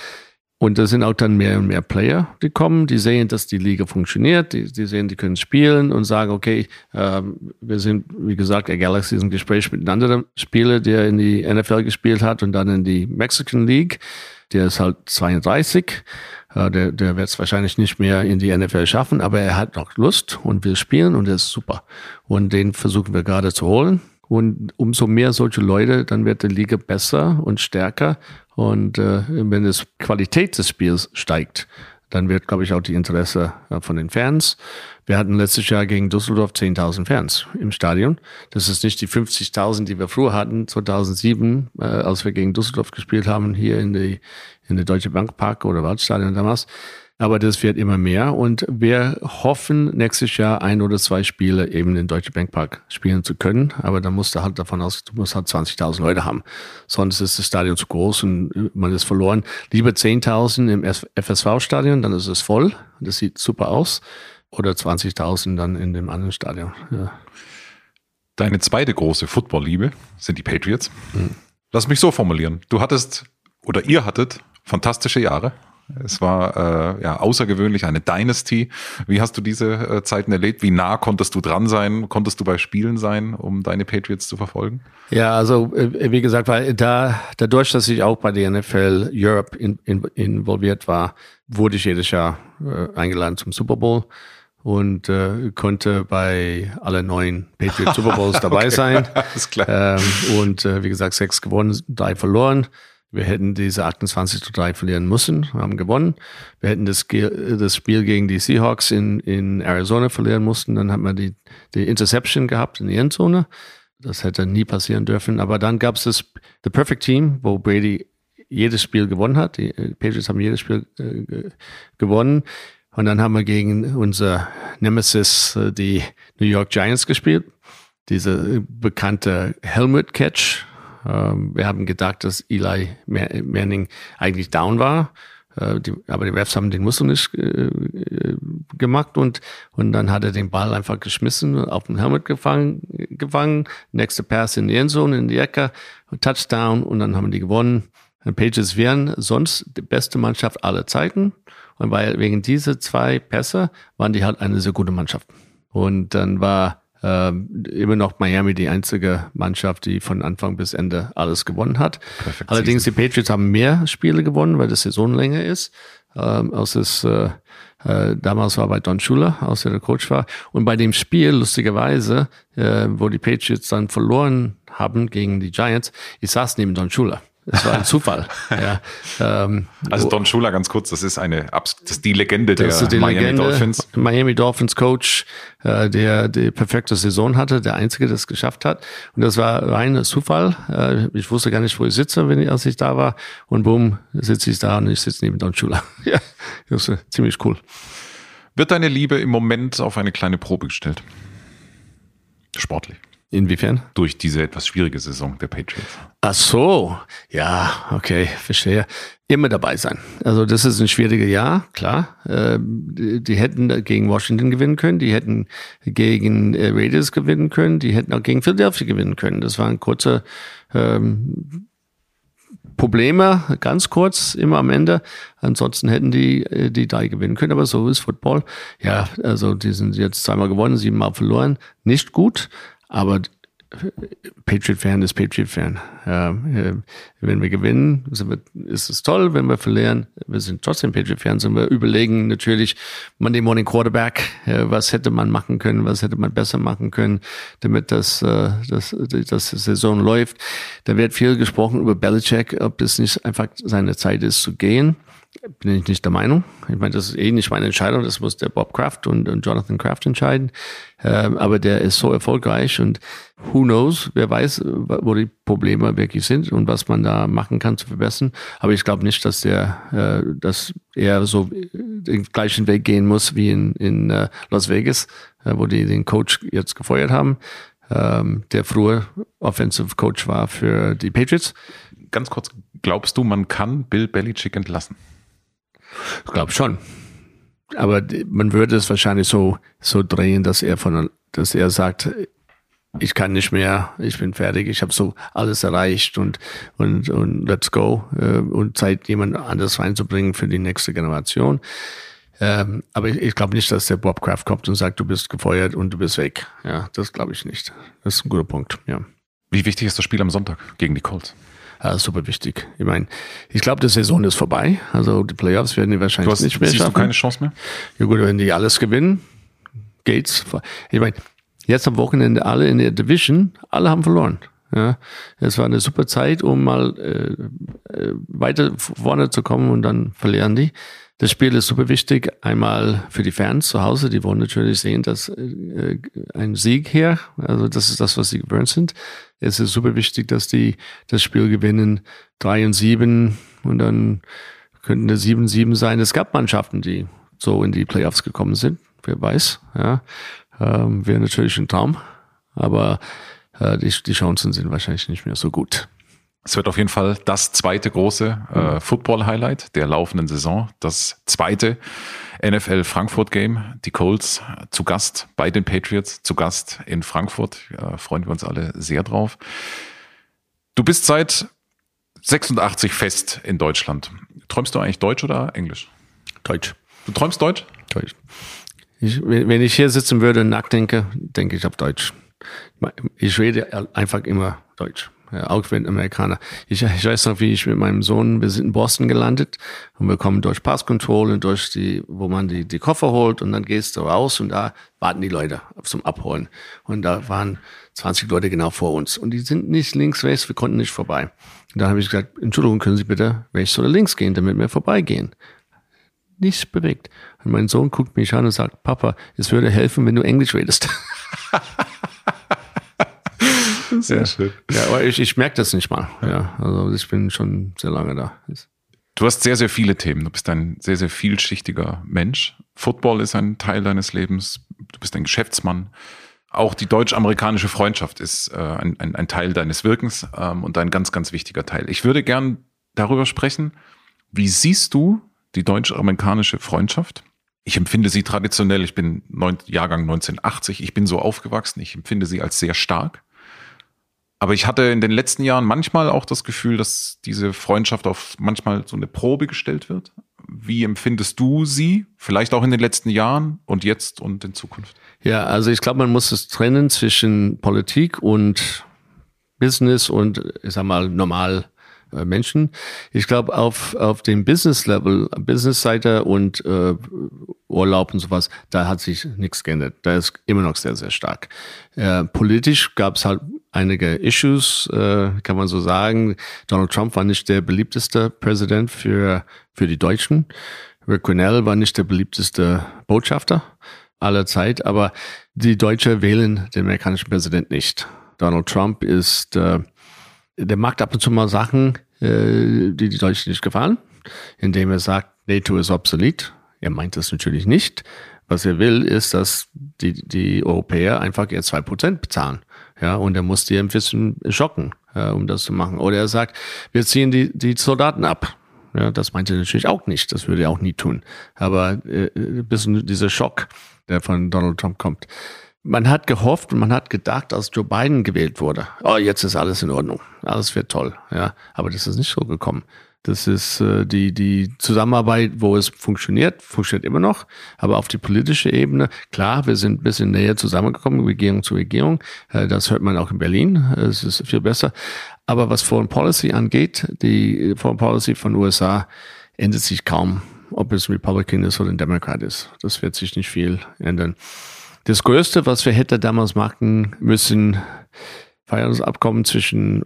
Und da sind auch dann mehr und mehr Player, die kommen, die sehen, dass die Liga funktioniert, die, die sehen, die können spielen und sagen, okay, ähm, wir sind, wie gesagt, der Galaxy ist ein Gespräch mit einem anderen Spieler, der in die NFL gespielt hat und dann in die Mexican League. Der ist halt 32. Äh, der der wird es wahrscheinlich nicht mehr in die NFL schaffen, aber er hat noch Lust und will spielen und er ist super. Und den versuchen wir gerade zu holen. Und umso mehr solche Leute, dann wird die Liga besser und stärker. Und äh, wenn es Qualität des Spiels steigt, dann wird, glaube ich, auch die Interesse äh, von den Fans. Wir hatten letztes Jahr gegen Düsseldorf 10.000 Fans im Stadion. Das ist nicht die 50.000, die wir früher hatten, 2007, äh, als wir gegen Düsseldorf gespielt haben, hier in die, in der Deutsche Bank Park oder Waldstadion damals. Aber das wird immer mehr und wir hoffen, nächstes Jahr ein oder zwei Spiele eben in Deutsche Bank Park spielen zu können. Aber da musst du halt davon aus, du musst halt 20.000 Leute haben. Sonst ist das Stadion zu groß und man ist verloren. Lieber 10.000 im FSV-Stadion, dann ist es voll. Das sieht super aus. Oder 20.000 dann in dem anderen Stadion. Ja. Deine zweite große Football-Liebe sind die Patriots. Hm. Lass mich so formulieren. Du hattest oder ihr hattet fantastische Jahre. Es war äh, ja außergewöhnlich eine Dynasty. Wie hast du diese äh, Zeiten erlebt? Wie nah konntest du dran sein? Konntest du bei Spielen sein, um deine Patriots zu verfolgen? Ja, also äh, wie gesagt, weil da dadurch, dass ich auch bei der NFL Europe in, in, involviert war, wurde ich jedes Jahr äh, eingeladen zum Super Bowl und äh, konnte bei alle neun Patriots Super Bowls dabei okay, sein. Alles klar. Ähm, und äh, wie gesagt, sechs gewonnen, drei verloren. Wir hätten diese 28 zu 3 verlieren müssen, haben gewonnen. Wir hätten das, das Spiel gegen die Seahawks in, in Arizona verlieren mussten. Dann haben wir die, die Interception gehabt in die Endzone. Das hätte nie passieren dürfen. Aber dann gab es das The Perfect Team, wo Brady jedes Spiel gewonnen hat. Die äh, Patriots haben jedes Spiel äh, gewonnen. Und dann haben wir gegen unser Nemesis, äh, die New York Giants, gespielt. Diese bekannte Helmet Catch ähm, wir haben gedacht, dass Eli Manning eigentlich down war. Äh, die, aber die Refs haben den Muskel nicht äh, gemacht und, und dann hat er den Ball einfach geschmissen, auf den Helmet gefangen, gefangen, nächste Pass in die Endzone, in die Ecke, Touchdown und dann haben die gewonnen. Pages wären sonst die beste Mannschaft aller Zeiten weil wegen diese zwei Pässe waren die halt eine sehr gute Mannschaft. Und dann war ähm, immer noch Miami die einzige Mannschaft, die von Anfang bis Ende alles gewonnen hat. Perfekt Allerdings die Patriots haben mehr Spiele gewonnen, weil das Saison länger ist. Ähm, aus das, äh, äh, damals war bei Don Schuler, als er der Coach war. Und bei dem Spiel, lustigerweise, äh, wo die Patriots dann verloren haben gegen die Giants, ich saß neben Don Schuler. Es war ein Zufall. ja. ähm, also Don Shula, ganz kurz, das ist eine das ist die Legende der die Miami Legende, Dolphins. Miami Dolphins Coach, äh, der die perfekte Saison hatte, der einzige, der es geschafft hat. Und das war rein Zufall. Äh, ich wusste gar nicht, wo ich sitze, wenn ich, als ich da war. Und boom, sitze ich da und ich sitze neben Don Shula. ja, das ist ziemlich cool. Wird deine Liebe im Moment auf eine kleine Probe gestellt? Sportlich. Inwiefern? Durch diese etwas schwierige Saison der Patriots. Ach so, ja, okay, verstehe. Immer dabei sein. Also das ist ein schwieriges Jahr, klar. Äh, die hätten gegen Washington gewinnen können, die hätten gegen äh, Raiders gewinnen können, die hätten auch gegen Philadelphia gewinnen können. Das waren kurze ähm, Probleme, ganz kurz, immer am Ende. Ansonsten hätten die äh, die drei gewinnen können, aber so ist Football. Ja, also die sind jetzt zweimal gewonnen, siebenmal verloren. Nicht gut, aber Patriot-Fan ist Patriot-Fan. Ja, äh, wenn wir gewinnen, ist es toll. Wenn wir verlieren, wir sind trotzdem Patriot-Fans und wir überlegen natürlich Monday Morning Quarterback, was hätte man machen können, was hätte man besser machen können, damit das, äh, das, das Saison läuft. Da wird viel gesprochen über Belichick, ob das nicht einfach seine Zeit ist zu gehen bin ich nicht der Meinung. Ich meine, das ist eh nicht meine Entscheidung, das muss der Bob Kraft und, und Jonathan Kraft entscheiden. Ähm, aber der ist so erfolgreich und who knows, wer weiß, wo die Probleme wirklich sind und was man da machen kann zu verbessern. Aber ich glaube nicht, dass der, äh, dass er so den gleichen Weg gehen muss wie in, in uh, Las Vegas, äh, wo die den Coach jetzt gefeuert haben, ähm, der früher Offensive Coach war für die Patriots. Ganz kurz, glaubst du, man kann Bill Belichick entlassen? Ich glaube schon. Aber man würde es wahrscheinlich so, so drehen, dass er von, dass er sagt, ich kann nicht mehr, ich bin fertig, ich habe so alles erreicht und, und, und let's go äh, und Zeit, jemand anderes reinzubringen für die nächste Generation. Ähm, aber ich, ich glaube nicht, dass der Bob Kraft kommt und sagt, du bist gefeuert und du bist weg. Ja, das glaube ich nicht. Das ist ein guter Punkt, ja. Wie wichtig ist das Spiel am Sonntag gegen die Colts? Ja, super wichtig. Ich meine, ich glaube, die Saison ist vorbei. Also die Playoffs werden die wahrscheinlich hast, nicht mehr siehst schaffen. du keine Chance mehr? Ja gut, wenn die alles gewinnen, geht's. Ich meine, jetzt am Wochenende alle in der Division, alle haben verloren. Ja, es war eine super Zeit, um mal äh, äh weiter vorne zu kommen und dann verlieren die. Das Spiel ist super wichtig. Einmal für die Fans zu Hause, die wollen natürlich sehen, dass äh, ein Sieg hier, also das ist das, was sie gewöhnt sind. Es ist super wichtig, dass die das Spiel gewinnen, drei und sieben und dann könnten es sieben, sieben sein. Es gab Mannschaften, die so in die Playoffs gekommen sind. Wer weiß, ja. Ähm, Wäre natürlich ein Traum. Aber äh, die, die Chancen sind wahrscheinlich nicht mehr so gut. Es wird auf jeden Fall das zweite große äh, Football-Highlight der laufenden Saison. Das zweite NFL Frankfurt Game. Die Colts zu Gast bei den Patriots, zu Gast in Frankfurt. Äh, freuen wir uns alle sehr drauf. Du bist seit 86 fest in Deutschland. Träumst du eigentlich Deutsch oder Englisch? Deutsch. Du träumst Deutsch? Deutsch. Ich, wenn ich hier sitzen würde und nachdenke, denke ich auf Deutsch. Ich rede einfach immer Deutsch auch wenn Amerikaner. Ich, ich weiß noch, wie ich mit meinem Sohn, wir sind in Boston gelandet und wir kommen durch Passkontrolle durch die, wo man die, die Koffer holt und dann gehst du raus und da warten die Leute zum Abholen. Und da waren 20 Leute genau vor uns und die sind nicht links, rechts, wir konnten nicht vorbei. Und dann habe ich gesagt, Entschuldigung, können Sie bitte rechts oder links gehen, damit wir vorbeigehen? Nichts bewegt. Und mein Sohn guckt mich an und sagt, Papa, es würde helfen, wenn du Englisch redest. Sehr schön. Ja, aber ich, ich merke das nicht mal. Ja, also ich bin schon sehr lange da. Du hast sehr, sehr viele Themen. Du bist ein sehr, sehr vielschichtiger Mensch. Football ist ein Teil deines Lebens. Du bist ein Geschäftsmann. Auch die deutsch-amerikanische Freundschaft ist äh, ein, ein, ein, Teil deines Wirkens ähm, und ein ganz, ganz wichtiger Teil. Ich würde gern darüber sprechen. Wie siehst du die deutsch-amerikanische Freundschaft? Ich empfinde sie traditionell. Ich bin neun, Jahrgang 1980. Ich bin so aufgewachsen. Ich empfinde sie als sehr stark. Aber ich hatte in den letzten Jahren manchmal auch das Gefühl, dass diese Freundschaft auf manchmal so eine Probe gestellt wird. Wie empfindest du sie? Vielleicht auch in den letzten Jahren und jetzt und in Zukunft? Ja, also ich glaube, man muss es trennen zwischen Politik und Business und, ich sag mal, normal Menschen. Ich glaube, auf, auf dem Business-Level, Business-Seite und äh, Urlaub und sowas, da hat sich nichts geändert. Da ist immer noch sehr, sehr stark. Äh, politisch gab es halt einige Issues, äh, kann man so sagen. Donald Trump war nicht der beliebteste Präsident für, für die Deutschen. Rick Grinnell war nicht der beliebteste Botschafter aller Zeit, aber die Deutschen wählen den amerikanischen Präsident nicht. Donald Trump ist, äh, der macht ab und zu mal Sachen, äh, die die Deutschen nicht gefallen, indem er sagt, NATO ist obsolet. Er meint das natürlich nicht. Was er will, ist, dass die, die Europäer einfach jetzt zwei Prozent bezahlen. Ja, und er muss die ein bisschen schocken, äh, um das zu machen. Oder er sagt, wir ziehen die, die Soldaten ab. Ja, das meinte er natürlich auch nicht. Das würde er auch nie tun. Aber äh, ein bisschen dieser Schock, der von Donald Trump kommt. Man hat gehofft und man hat gedacht, als Joe Biden gewählt wurde, oh, jetzt ist alles in Ordnung, alles wird toll. Ja, aber das ist nicht so gekommen. Das ist äh, die, die Zusammenarbeit, wo es funktioniert, funktioniert immer noch. Aber auf die politische Ebene, klar, wir sind ein bisschen näher zusammengekommen, Regierung zu Regierung. Äh, das hört man auch in Berlin. Es ist viel besser. Aber was Foreign Policy angeht, die Foreign Policy von USA ändert sich kaum, ob es Republican ist oder ein Democrat ist. Das wird sich nicht viel ändern. Das Größte, was wir hätten damals machen müssen, Freihandelsabkommen zwischen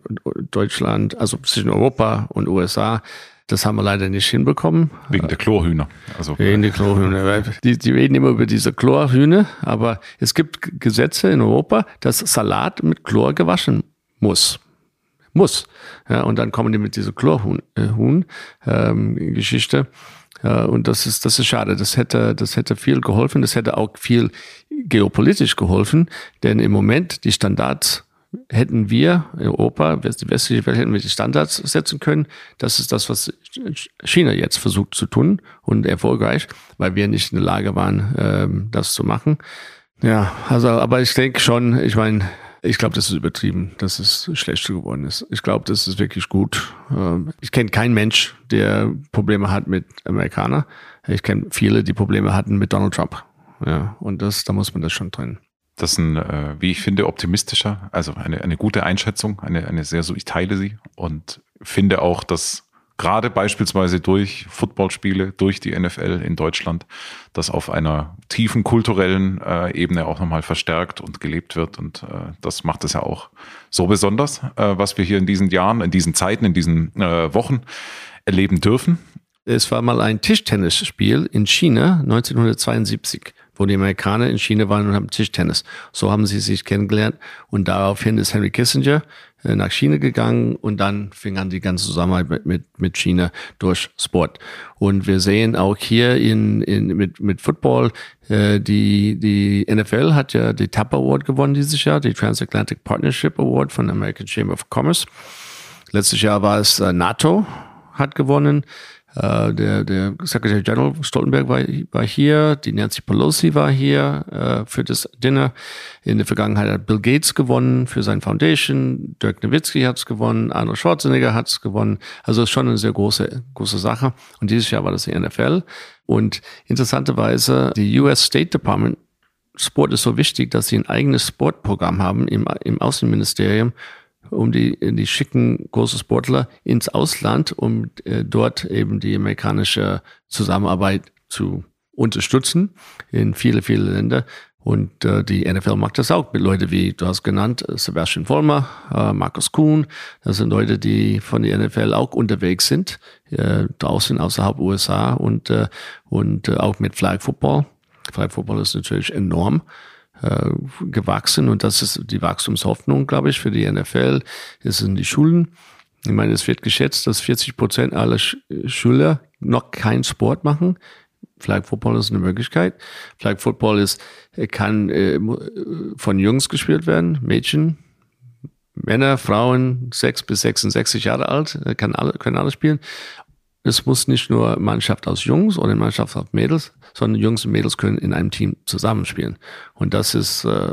Deutschland, also zwischen Europa und USA. Das haben wir leider nicht hinbekommen. Wegen der Chlorhühner. Also. Wegen der Chlorhühner. Die, die reden immer über diese Chlorhühner, aber es gibt Gesetze in Europa, dass Salat mit Chlor gewaschen muss. Muss. Ja, und dann kommen die mit dieser Chlorhuhn-Geschichte. Ähm, ja, und das ist, das ist schade. Das hätte, das hätte viel geholfen. Das hätte auch viel geopolitisch geholfen. Denn im Moment die Standards hätten wir Europa, die westliche Welt, hätten wir die Standards setzen können. Das ist das, was China jetzt versucht zu tun und erfolgreich, weil wir nicht in der Lage waren, ähm, das zu machen. Ja, also, aber ich denke schon, ich meine, ich glaube, das ist übertrieben, dass es schlechter geworden ist. Ich glaube, das ist wirklich gut. Ähm, ich kenne keinen Mensch, der Probleme hat mit Amerikanern. Ich kenne viele, die Probleme hatten mit Donald Trump. Ja, und das, da muss man das schon trennen. Das ist ein, äh, wie ich finde, optimistischer, also eine, eine gute Einschätzung, eine, eine sehr so, ich teile sie und finde auch, dass gerade beispielsweise durch Footballspiele, durch die NFL in Deutschland, das auf einer tiefen kulturellen äh, Ebene auch nochmal verstärkt und gelebt wird. Und äh, das macht es ja auch so besonders, äh, was wir hier in diesen Jahren, in diesen Zeiten, in diesen äh, Wochen erleben dürfen. Es war mal ein Tischtennisspiel in China 1972 wo die Amerikaner in China waren und haben Tischtennis. So haben sie sich kennengelernt und daraufhin ist Henry Kissinger nach China gegangen und dann fing an die ganze Zusammenarbeit mit, mit China durch Sport. Und wir sehen auch hier in, in, mit, mit Football, äh, die, die NFL hat ja die TAP Award gewonnen dieses Jahr, die Transatlantic Partnership Award von American Chamber of Commerce. Letztes Jahr war es äh, NATO hat gewonnen. Äh, der, der Secretary General Stoltenberg war, war hier, die Nancy Pelosi war hier äh, für das Dinner. In der Vergangenheit hat Bill Gates gewonnen für sein Foundation, Dirk Nowitzki hat es gewonnen, Arnold Schwarzenegger hat es gewonnen. Also ist schon eine sehr große, große Sache. Und dieses Jahr war das die NFL. Und interessanterweise, die US State Department Sport ist so wichtig, dass sie ein eigenes Sportprogramm haben im, im Außenministerium um die, die schicken große Sportler ins Ausland, um äh, dort eben die amerikanische Zusammenarbeit zu unterstützen in viele, viele Länder. Und äh, die NFL macht das auch mit Leuten wie, du hast genannt, Sebastian Vollmer, äh, Markus Kuhn. Das sind Leute, die von der NFL auch unterwegs sind, äh, draußen außerhalb USA und, äh, und äh, auch mit Flag Football. Flag Football ist natürlich enorm äh, gewachsen und das ist die Wachstumshoffnung, glaube ich, für die NFL. Es sind die Schulen. Ich meine, es wird geschätzt, dass 40 Prozent aller Sch Schüler noch keinen Sport machen. Flag Football ist eine Möglichkeit. Flag Football ist, kann äh, von Jungs gespielt werden, Mädchen, Männer, Frauen, sechs bis 66 Jahre alt, äh, kann alle, können alle spielen. Es muss nicht nur Mannschaft aus Jungs oder Mannschaft aus Mädels, sondern Jungs und Mädels können in einem Team zusammenspielen. Und das ist äh,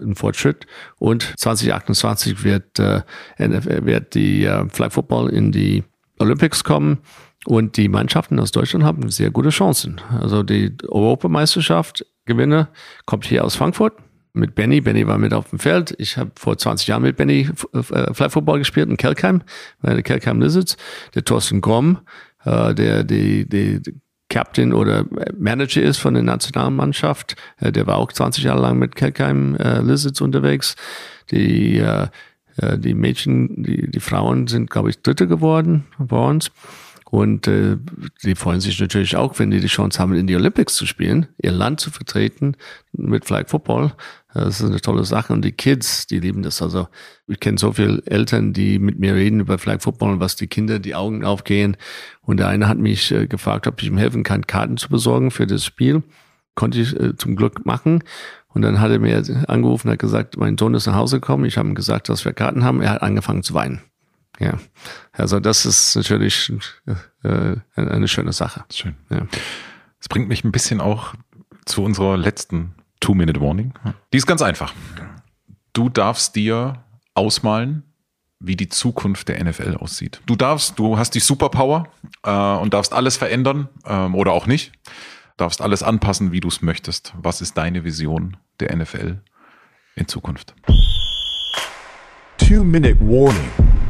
ein Fortschritt. Und 2028 wird, äh, wird die äh, Flag Football in die Olympics kommen. Und die Mannschaften aus Deutschland haben sehr gute Chancen. Also die Europameisterschaft Gewinner kommt hier aus Frankfurt. Mit Benny. Benny war mit auf dem Feld. Ich habe vor 20 Jahren mit Benny äh, Fly Football gespielt in Kelkheim, bei der Kelkheim Lizards. Der Thorsten Gromm, äh, der die, die, die Captain oder Manager ist von der Nationalmannschaft. Äh, der war auch 20 Jahre lang mit Kelkheim äh, Lizards unterwegs. Die, äh, äh, die Mädchen, die, die Frauen sind, glaube ich, Dritte geworden bei uns. Und äh, die freuen sich natürlich auch, wenn die die Chance haben, in die Olympics zu spielen, ihr Land zu vertreten mit Flag Football. Das ist eine tolle Sache. Und die Kids, die lieben das. Also ich kenne so viele Eltern, die mit mir reden über Flag Football und was die Kinder die Augen aufgehen. Und der eine hat mich äh, gefragt, ob ich ihm helfen kann, Karten zu besorgen für das Spiel. Konnte ich äh, zum Glück machen. Und dann hat er mir angerufen hat gesagt, mein Sohn ist nach Hause gekommen. Ich habe ihm gesagt, dass wir Karten haben. Er hat angefangen zu weinen. Ja, also das ist natürlich äh, eine schöne Sache. Schön. Ja. Das bringt mich ein bisschen auch zu unserer letzten Two-Minute-Warning. Die ist ganz einfach. Du darfst dir ausmalen, wie die Zukunft der NFL aussieht. Du darfst, du hast die Superpower äh, und darfst alles verändern ähm, oder auch nicht. Darfst alles anpassen, wie du es möchtest. Was ist deine Vision der NFL in Zukunft? Two-Minute Warning.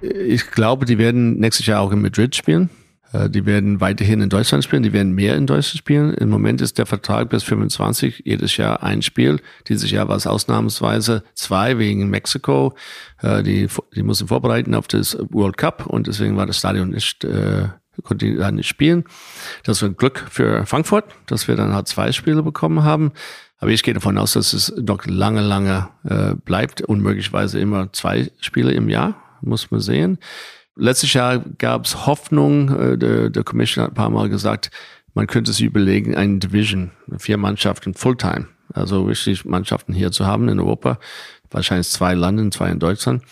Ich glaube, die werden nächstes Jahr auch in Madrid spielen. Äh, die werden weiterhin in Deutschland spielen, die werden mehr in Deutschland spielen. Im Moment ist der Vertrag bis 25, jedes Jahr ein Spiel. Dieses Jahr war es ausnahmsweise zwei wegen Mexiko. Äh, die, die mussten vorbereiten auf das World Cup und deswegen war das Stadion nicht, äh, konnte die da nicht spielen. Das war Glück für Frankfurt, dass wir dann halt zwei Spiele bekommen haben. Aber ich gehe davon aus, dass es noch lange, lange äh, bleibt und möglicherweise immer zwei Spiele im Jahr muss man sehen. Letztes Jahr gab es Hoffnung, äh, der, der Commissioner hat ein paar Mal gesagt, man könnte sich überlegen, eine Division, vier Mannschaften Fulltime, also richtig Mannschaften hier zu haben in Europa, wahrscheinlich zwei Landen, zwei in Deutschland.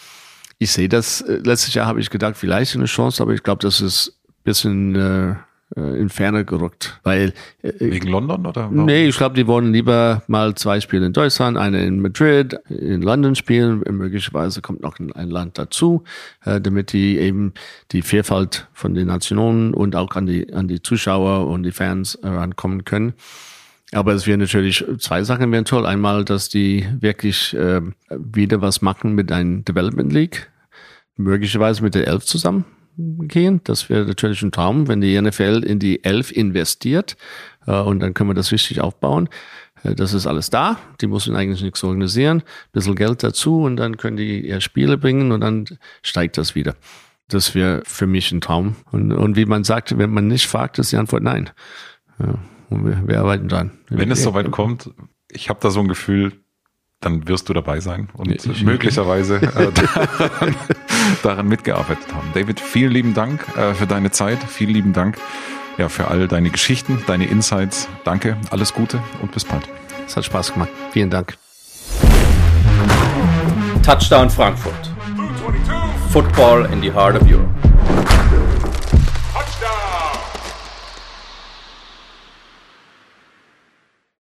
Ich sehe das, äh, letztes Jahr habe ich gedacht, vielleicht eine Chance, aber ich glaube, das ist bisschen äh, äh, in Ferne gerückt. Weil, äh, Wegen London oder? Warum? Nee, ich glaube, die wollen lieber mal zwei Spiele in Deutschland, eine in Madrid, in London spielen. Möglicherweise kommt noch ein Land dazu, äh, damit die eben die Vielfalt von den Nationen und auch an die, an die Zuschauer und die Fans herankommen können. Aber es wäre natürlich zwei Sachen wären toll. Einmal, dass die wirklich äh, wieder was machen mit einem Development League, möglicherweise mit der Elf zusammen gehen. Das wäre natürlich ein Traum, wenn die NFL in die Elf investiert äh, und dann können wir das richtig aufbauen. Äh, das ist alles da. Die müssen eigentlich nichts organisieren. Ein bisschen Geld dazu und dann können die ihr Spiele bringen und dann steigt das wieder. Das wäre für mich ein Traum. Und, und wie man sagt, wenn man nicht fragt, ist die Antwort nein. Ja, und wir, wir arbeiten dran. Wenn es soweit kommt, ich habe da so ein Gefühl, dann wirst du dabei sein und ich möglicherweise äh, daran mitgearbeitet haben. David, vielen lieben Dank äh, für deine Zeit, vielen lieben Dank ja, für all deine Geschichten, deine Insights. Danke, alles Gute und bis bald. Es hat Spaß gemacht. Vielen Dank. Touchdown Frankfurt. Football in the heart of Europe.